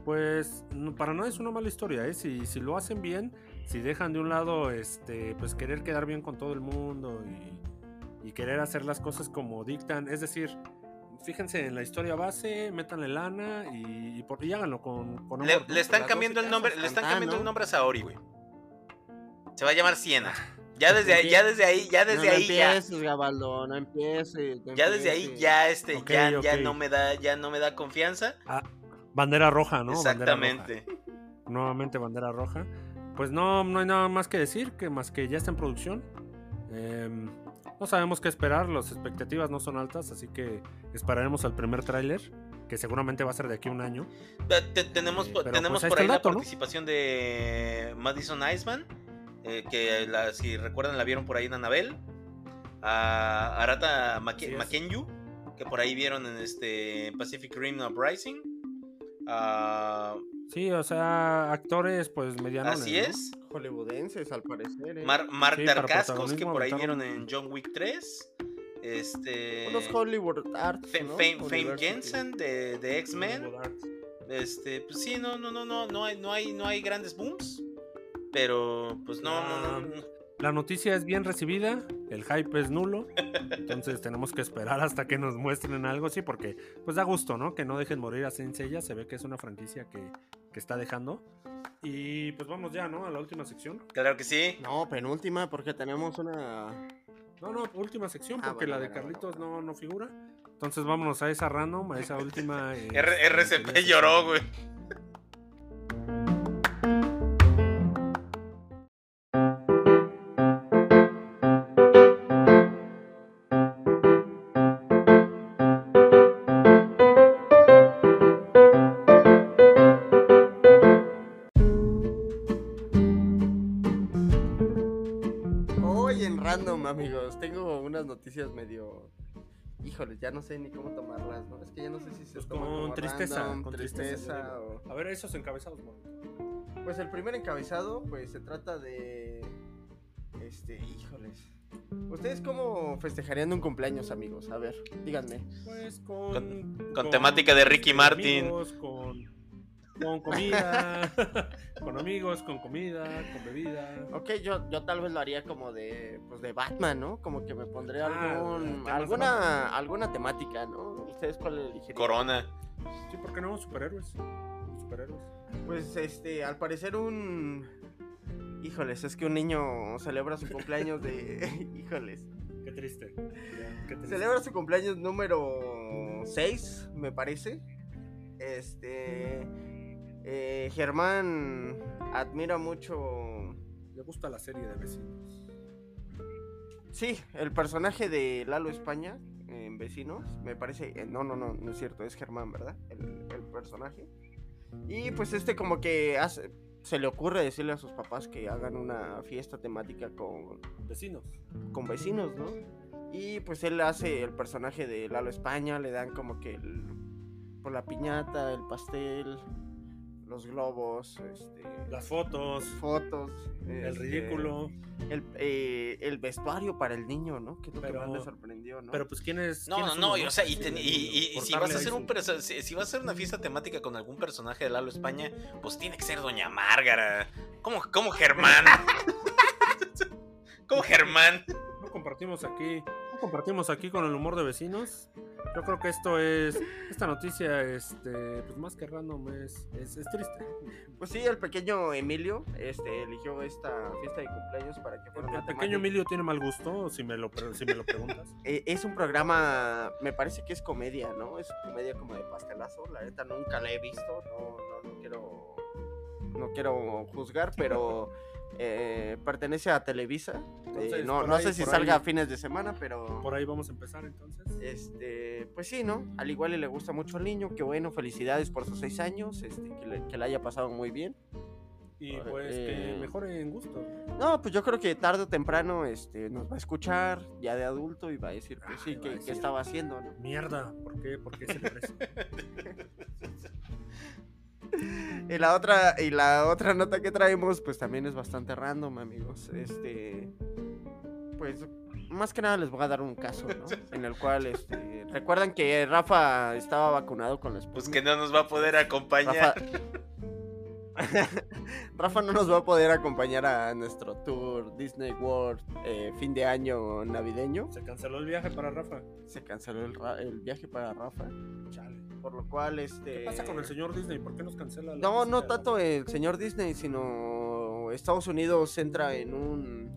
Pues no- para nada es una mala historia, ¿eh? Si, si lo hacen bien, si dejan de un lado, este, pues querer quedar bien con todo el mundo y, y querer hacer las cosas como dictan, es decir, fíjense en la historia base, métanle lana y, y, por, y háganlo con, con Le, amor, ¿no? le están cambiando el 12 nombre, le están cambiando ¿no? el nombre a Saori, güey. Se va a llamar Siena. Ya desde ahí, ya desde ahí, ya desde no, ahí no ya. empieces, Gabaldo, no empieces. no Ya desde ahí empieces. ya este ya, ya no me da ya no me da confianza. Ah, bandera roja, ¿no? Bandera roja. Exactamente. nuevamente bandera roja. Pues no, no hay nada más que decir que más que ya está en producción. Em, no sabemos qué esperar, las expectativas no son altas, así que esperaremos al primer tráiler, que seguramente va a ser de aquí a un año. Te- te- tenemos Eh, tenemos pues, ahí por ahí la participación de Madison Iceman, eh, que la- si recuerdan la vieron por ahí en Anabel. A Arata Make-. Makenyu, que por ahí vieron en este Pacific Rim Uprising. Ah, Sí, o sea, actores pues medianos. así es. Hollywoodenses, al parecer. ¿eh? Mar- Mark Sí, que por ahí vieron en John Wick 3. Este. Unos Hollywood Arts. Fame. Jensen de, de X-Men. Este, pues sí, no, no, no, no, no hay, no hay, no hay grandes booms. Pero, pues no, no, no, no. La noticia es bien recibida, el hype es nulo, entonces tenemos que esperar hasta que nos muestren algo, sí, porque pues da gusto, ¿no? Que no dejen morir a Saint Seiya, se ve que es una franquicia que, que está dejando. Y pues vamos ya, ¿no? A la última sección. Claro que sí. No, penúltima, porque tenemos una. No, no, última sección, Ah, porque bueno, la de bueno, Carlitos bueno, no, no figura. Entonces vámonos a esa random, a esa última. eh, RCP sería lloró, güey. Noticias medio. Híjoles, ya no sé ni cómo tomarlas, ¿no? Es que ya no sé si se Pues toman con como tristeza, random, con tristeza, o- A ver, esos encabezados. Pues el primer encabezado, pues se trata de. Este, híjoles. ¿Ustedes cómo festejarían un cumpleaños, amigos? A ver, díganme. Pues con. Con- con temática de Ricky Martin. amigos, con, con comida. con amigos, con comida, con bebida. Ok, yo, yo tal vez lo haría como de, pues de Batman, ¿no? Como que me pondría Ah, algún, alguna, alguna temática, ¿no? ¿Ustedes cuál elegirían? Corona. Sí, ¿por qué no? Superhéroes. Superhéroes. Pues este, al parecer un... Híjoles, es que un niño celebra su cumpleaños de... Híjoles. Qué triste. Qué triste. Celebra su cumpleaños número 6, me parece. Este... eh, Germán admira mucho... Le gusta la serie de vecinos. Sí, el personaje de Lalo España en Vecinos, me parece... eh, no, no, no, no es cierto, es Germán, ¿verdad? El, el personaje. Y pues este como que hace, se le ocurre decirle a sus papás que hagan una fiesta temática con, Vecinos. con vecinos, ¿no? Y pues él hace el personaje de Lalo España, le dan como que el, por la piñata, el pastel, los globos, este, Las fotos. fotos, El este, ridículo. el, eh, el vestuario para el niño, ¿no? Que es lo que más Pero- le sorprendió, ¿no? Pero pues quién es. No, quién no, es no, y, o sea, y, Sí, ten- y- y- y si vas a hacer un si vas a hacer una fiesta temática con algún personaje de Lalo España, pues tiene que ser Doña Márgara. ¿Cómo, cómo Germán? ¿Cómo Germán? No compartimos aquí. Compartimos aquí con el humor de vecinos. Yo creo que esto es. Esta noticia, este. Pues más que random, es, es, es triste. Pues sí, el pequeño Emilio este, eligió esta fiesta de cumpleaños para que fuera el pequeño. Emilio tiene mal gusto, si me lo, si me lo preguntas. Eh, es un programa, me parece que es comedia, ¿no? Es comedia como de pastelazo. La neta nunca la he visto, no, no, no quiero, no quiero juzgar, pero eh, pertenece a Televisa. Eh, Entonces, no por no ahí- sé si salga ahí- a fines de semana, pero Por ahí vamos a empezar entonces. este, pues sí, ¿no? Al igual le gusta mucho al niño, que bueno, felicidades por sus seis años, este, que le, que le haya pasado muy bien. Y Ahora, pues eh, que mejore en gusto. No, pues yo creo que tarde o temprano este, nos va a escuchar ya de adulto y va a decir que Ay, sí, va a que, estaba haciendo, ¿no? Mierda, ¿por qué? ¿Por qué eso? Y la otra, y la otra nota que traemos, pues también es bastante random, amigos. Este, pues más que nada les voy a dar un caso, ¿no? En el cual, este, recuerdan que Rafa estaba vacunado con la Pues Sputnik. que no nos va a poder acompañar. Rafa... Rafa no nos va a poder acompañar a nuestro tour Disney World eh, fin de año navideño. Se canceló el viaje para Rafa. Se canceló el, ra- el viaje para Rafa, Chale. Por lo cual, este... ¿Qué pasa con el señor Disney? ¿Por qué nos cancela la No, no tanto el señor Disney, sino Estados Unidos entra en un...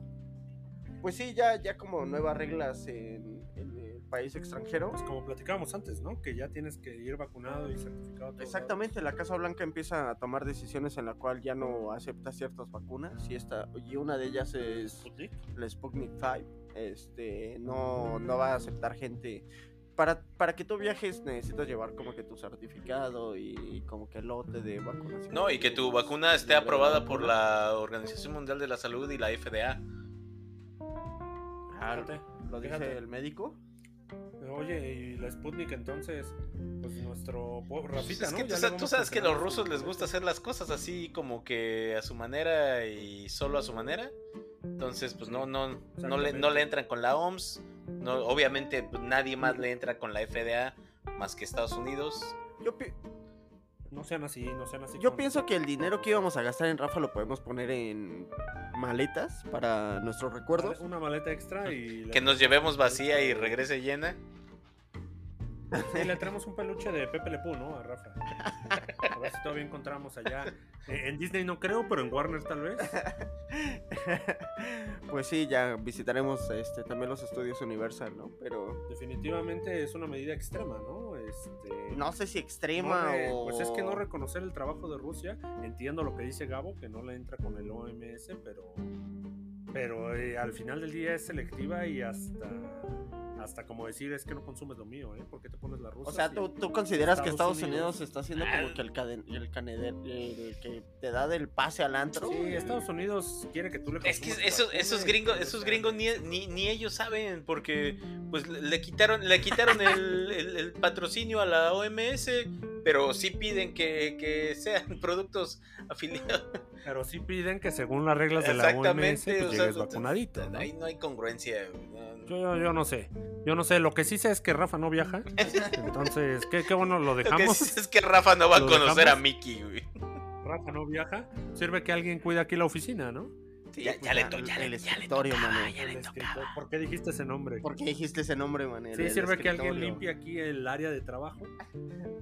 Pues sí, ya, ya como nuevas reglas en, en el país extranjero. Pues como platicábamos antes, ¿no? Que ya tienes que ir vacunado y certificado. Exactamente, la Casa Blanca empieza a tomar decisiones en la cual ya no acepta ciertas vacunas y esta y una de ellas es Sputnik. la Sputnik 5. Este, no, no va a aceptar gente. Para, para que tú viajes necesitas llevar como que tu certificado y, como que lote de vacunación. No, y que tu vacuna esté aprobada por la Organización Mundial de la Salud y la FDA. Ah, Fíjate, lo dice fíjate. el médico. Oye, y la Sputnik entonces, pues nuestro po- Rafita, es ¿no? tú, sa- tú sabes que los rusos les gusta hacer las cosas así como que a su manera y solo a su manera. Entonces, pues no, no, no le, no le entran con la OMS. No, obviamente pues, nadie más le entra con la FDA más que Estados Unidos. Yo, pi- No sean así, no sean así. yo con- pienso que el dinero que íbamos a gastar en Rafa lo podemos poner en maletas para nuestros recuerdos. Una maleta extra y... Que nos llevemos vacía y regrese llena. Sí, le traemos un peluche de Pepe Le Pew, ¿no? A Rafa. A ver si todavía encontramos allá. Eh, En Disney no creo, pero en Warner tal vez. pues sí, ya visitaremos este, también los estudios Universal, ¿no? Pero Definitivamente es una medida extrema, ¿no? Este... no sé si no extrema re- o... Pues es que no reconocer el trabajo de Rusia. Entiendo lo que dice Gabo, que no le entra con el OMS, pero. Pero eh, al final del día es selectiva y hasta. Hasta como decir, es que no consumes lo mío, ¿eh? Porque te pones la rusa. O sea, ¿tú, tú consideras que Estados Unidos, Unidos- está haciendo como que el, caden, el, caneder- el que te da del pase al antro? Sí, Estados Unidos quiere que tú le Es que esos, esos gringos, esos gringos ni, ni, ni ellos saben, porque pues le le quitaron, le quitaron el, el- el patrocinio a la OMS, pero sí piden que, que sean productos afiliados. Pero sí piden que según las reglas de la OMS Exactamente, pues, o llegues vacunadito, ¿no? Ahí no hay congruencia. Yo, yo, yo no sé. Yo no sé. Lo que sí sé es que Rafa no viaja. Entonces, qué, qué bueno lo Lo que dejamos. es que Rafa no va a ¿Lo conocer a? Mickey, güey. Rafa no viaja. Sirve que alguien cuida aquí la oficina, ¿no? Sí, Ya- ya, ya le to- ya el le- ya le escritorio, tocaba, Manuel. ya le El tocaba. escritor. ¿Por qué dijiste ese nombre? ¿Por qué dijiste ese nombre, Manel? Sí, El sirve que alguien limpie aquí el área de trabajo.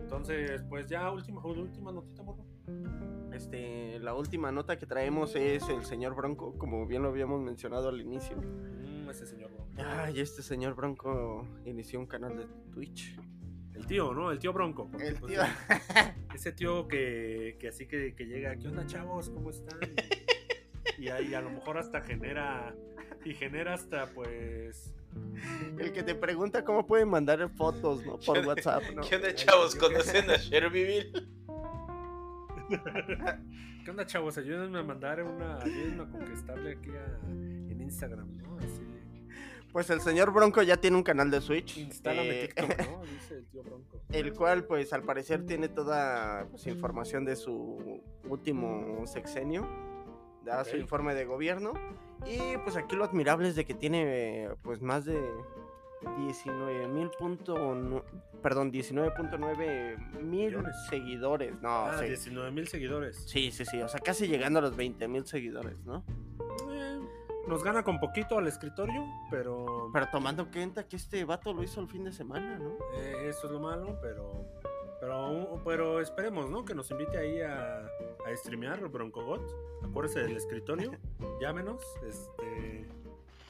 Entonces, pues ya última, última notita, morro. Este, la última nota que traemos es el señor Bronco, como bien lo habíamos mencionado al inicio. Mm, ese señor. ¿no? Ay, este señor Bronco inició un canal de Twitch. El tío, ¿no? El tío Bronco. porque, El pues, tío. Ese tío que, que así que, que llega, ¿qué onda, chavos? ¿Cómo están? Y ahí a lo mejor hasta genera. Y genera hasta, pues. El que te pregunta cómo pueden mandar fotos, ¿no? Por ¿Qué onda- WhatsApp, ¿no? ¿Qué onda, chavos? ¿Conocen a Sherbyville? ¿Qué onda, chavos? Ayúdenme a mandar una. Ayúdenme a conquistarle aquí a, en Instagram, ¿no? Así. Pues el señor Bronco ya tiene un canal de Switch. Instálame eh, TikTok, ¿no? Dice el tío Bronco. el cual pues al parecer tiene toda pues, información de su último sexenio, da su informe de gobierno y pues aquí lo admirable es de que tiene pues más de 19 mil punto nu- perdón 19.9 mil seguidores, no, Ah, sí. 19 mil seguidores. sí, sí, sí, o sea casi llegando a los 20 mil seguidores, ¿no? Eh, nos gana con poquito al escritorio, pero. Pero tomando en cuenta que este vato lo hizo el fin de semana, ¿no? Eh, eso es lo malo, pero. Pero, pero esperemos, ¿no? Que nos invite ahí a, a streamear Broncogot. Acuérdese del escritorio. Llámenos, este.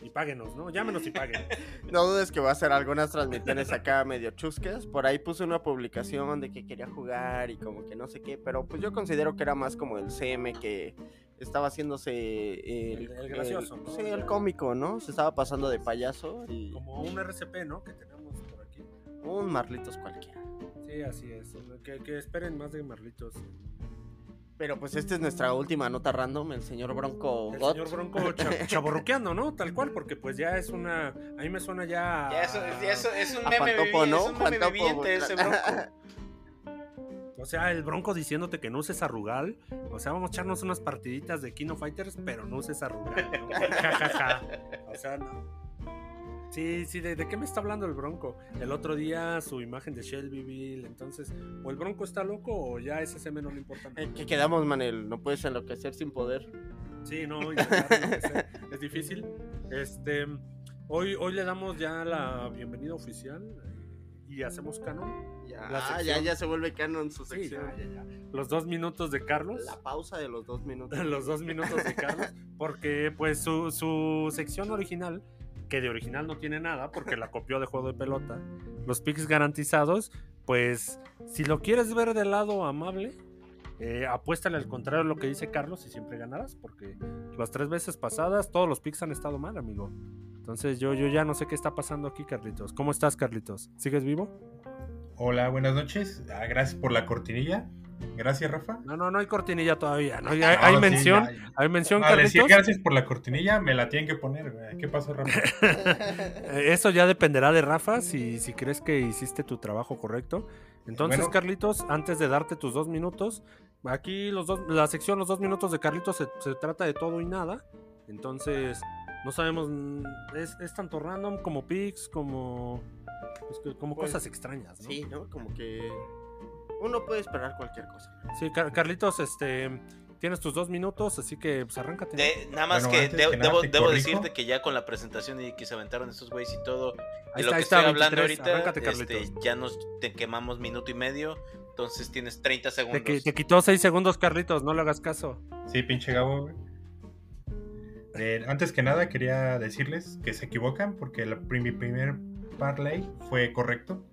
Y páguenos, ¿no? Llámenos y paguen. No dudes que va a hacer algunas transmisiones acá medio chuscas. Por ahí puse una publicación de que quería jugar y como que no sé qué, pero pues yo considero que era más como el CM que estaba haciéndose el, El- el gracioso, ¿no? Sí, el cómico, ¿no? Se estaba pasando de payaso y Como un RCP, ¿no? Que tenemos por aquí. un Marlitos cualquiera. Sí, así es. Que, que esperen más de Marlitos. Pero pues esta es nuestra última nota random, el señor Bronco El señor Bronco cha- chaborruqueando, ¿no? Tal cual, porque pues ya es una. A mí me suena ya. Ya eso, ya eso es un A meme, Juan Topo, vivi- ¿no? es un meme viviente ese bronco. O sea, el Bronco diciéndote que no uses a Rugal. O sea, vamos a echarnos unas partiditas de Kino Fighters, pero no uses a Rugal, ¿no? Ja, ja, ja. O sea, no. Sí, sí, ¿de, de qué me está hablando el Bronco? El otro día su imagen de Shelbyville, entonces, o el Bronco está loco o ya ese SSM no le importa nada. Eh, ¿Qué quedamos, Manel? No puedes enloquecer sin poder. Sí, no, es difícil. Este, hoy, hoy le damos ya la bienvenida oficial eh, y hacemos canon. Ya, ya, ya se vuelve canon su Sí, sección. ya, ya, ya. Los dos minutos de Carlos. La pausa de los dos minutos. los dos minutos de Carlos, porque pues su, su sección original, que de original no tiene nada, porque la copió de juego de pelota, los picks garantizados, pues si lo quieres ver del lado amable, eh, apuéstale al contrario a lo que dice Carlos y siempre ganarás, porque las tres veces pasadas todos los picks han estado mal, amigo. Entonces yo, yo ya no sé qué está pasando aquí, Carlitos. ¿Cómo estás, Carlitos? ¿Sigues vivo? Hola, buenas noches. Ah, gracias por la cortinilla. Gracias, Rafa. No, no, no hay cortinilla todavía. ¿no? Hay, Ah, hay sí, mención, ya, ya. hay mención, Ah, gracias por la cortinilla, me la tienen que poner. güey. ¿Qué pasó, Rafa? Eso ya dependerá de Rafa si, si crees que hiciste tu trabajo correcto. Entonces, Bueno. Carlitos, antes de darte tus dos minutos, aquí los dos, la sección Los dos minutos de Carlitos se, se trata de todo y nada. Entonces, no sabemos, mm, es, es tanto random como pics, como, pues, que- como Pues, cosas extrañas, ¿no? Sí, ¿no? Como que uno puede esperar cualquier cosa. Sí, Car- Carlitos, este, tienes tus dos minutos, así que pues arráncate. nada más Bueno, que, antes de- que nada debo, decirte que ya con la presentación y que se aventaron estos güeyes y todo, Ahí de lo está, que está, estoy hablando 23, ahorita, arráncate, este, Carlitos. ya nos te quemamos minuto y medio, entonces tienes 30 Te, segundos. te quitó seis segundos, Carlitos, no le hagas caso. Sí, pinche Gabo. güey. Eh, antes que nada, quería decirles que se equivocan porque el mi primer parlay fue correcto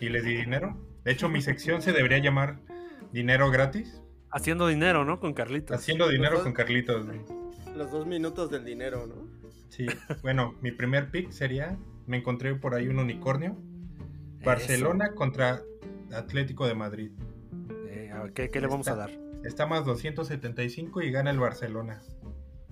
y les di dinero. De hecho, mi sección se debería llamar Dinero gratis. Haciendo dinero, ¿no? Con Carlitos. Haciendo dinero con Carlitos. Los dos minutos del dinero, ¿no? Sí, bueno, mi primer pick sería, me encontré por ahí un unicornio. Barcelona contra Atlético de Madrid. Eh, a ver, ¿qué, qué le vamos a dar? Está más 275 y gana el Barcelona.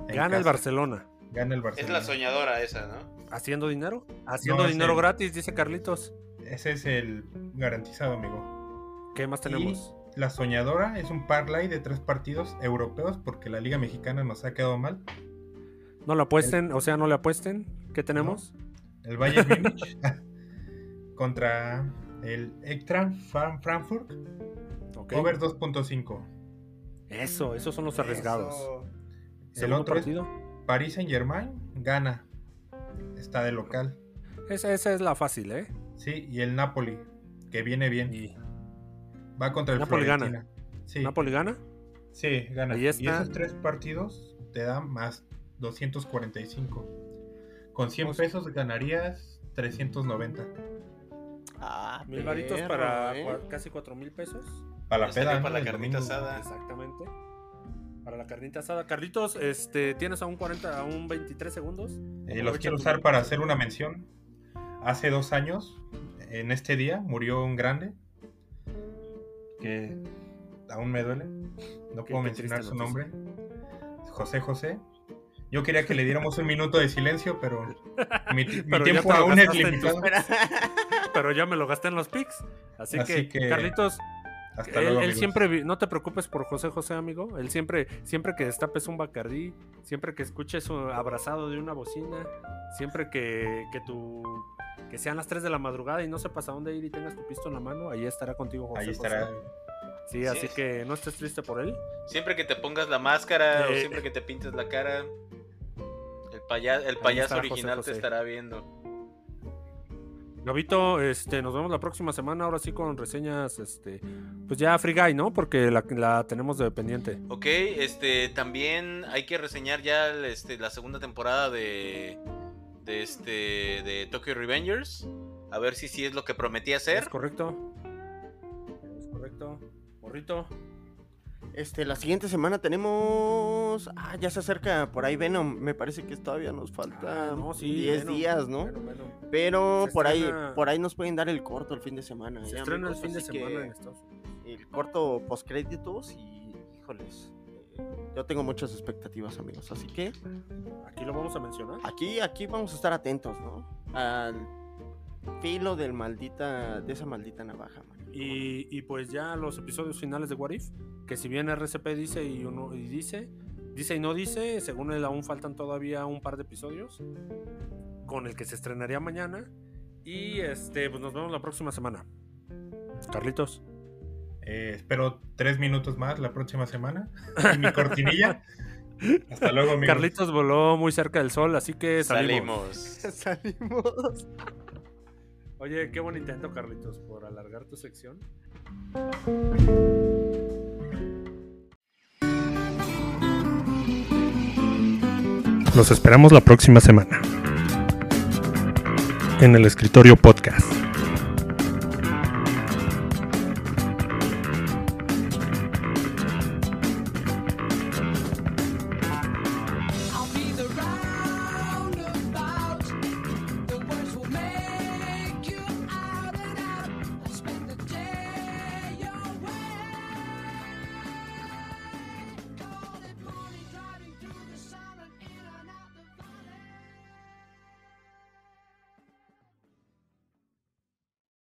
Gana el. Barcelona. Gana el es Barcelona. la soñadora esa, ¿no? ¿Haciendo dinero? Haciendo No, es dinero el- gratis, dice Carlitos. Ese es el garantizado, amigo. ¿Qué más tenemos? Y la soñadora es un parlay de tres partidos europeos porque la Liga Mexicana nos ha quedado mal. No le apuesten, o sea, no le apuesten. ¿Qué tenemos? El Bayern Múnich contra el Eintracht Fran- Frankfurt. Ok. Over 2.5. Eso, esos son los arriesgados. Eso. El otro es partido. Paris Saint Germain. Gana. Está de local. Esa, esa es la fácil, ¿eh? Sí, y el Napoli, que viene bien. Y Va contra el Napoli gana. Sí, Napoli gana. sí, gana. Ahí Y esos tres partidos te dan más 245. Con 100 Pues- pesos ganarías 390. Ah, Mil varitos para ¿eh? casi cuatro mil pesos. Para la peda. para la carnita asada. Exactamente. Para la carnita asada. Carlitos, este, tienes a un 40, a un 23 segundos. Eh, los quiero usar para hacer una mención. Hace dos años, en este día, murió un grande que aún me duele. No puedo qué mencionar su nombre. José José. Yo quería que le diéramos un minuto de silencio, pero mi, mi Pero ya tiempo aún es limitado. Pero ya me lo gasté en los picks. Así, Así que, que- Carlitos, Hasta él, luego, él amigos. siempre, vi- no te preocupes por José José, amigo. Él siempre, siempre que destapes un bacardí, siempre que escuches un abrazado de una bocina, siempre que, que tu que sean las 3 de la madrugada y no sepas a dónde ir y tengas tu pisto en la mano, ahí estará contigo José Ahí estará. José. Sí, Sí. así que no estés triste por él. Siempre que te pongas la máscara o Eh. siempre que te pintes la cara, el, paya- el Ahí payaso José original José. te estará viendo. Gabito, este, nos vemos la próxima semana, ahora sí con reseñas, este, pues ya Free Guy, ¿no? Porque la, la tenemos de pendiente. Ok, este, también hay que reseñar ya el, este, la segunda temporada de, de, este, de Tokyo Revengers. A ver si sí es lo que prometía ¿Es ser. correcto? ¿Es correcto? Morrito. Este, la siguiente semana tenemos. Ah, ya se acerca por ahí Venom. Me parece que todavía nos falta Ah, no, sí, 10 Venom, días, ¿no? Venom, Venom. Pero Se por ahí, por ahí nos pueden dar el corto el fin de semana. Se ¿eh, estrena el fin de semana en Estados Unidos. El corto postcréditos y híjoles. eh, Yo tengo muchas expectativas, amigos. Así que Aquí lo vamos a mencionar. aquí, aquí vamos a estar atentos, ¿no? Al filo del maldita, de esa maldita navaja, man. Y, y pues ya los episodios finales de What If, que si bien RCP dice y uno y dice, dice y no dice, según él aún faltan todavía un par de episodios. con el que se estrenaría mañana. Y este, pues nos vemos la próxima semana. Carlitos. Eh, espero tres minutos más la próxima semana. Mi cortinilla. Hasta luego, amigos. Carlitos voló muy cerca del sol, así que salimos. Salimos. Salimos. Oye, qué buen intento, Carlitos, por alargar tu sección. Los esperamos la próxima semana. En el escritorio podcast.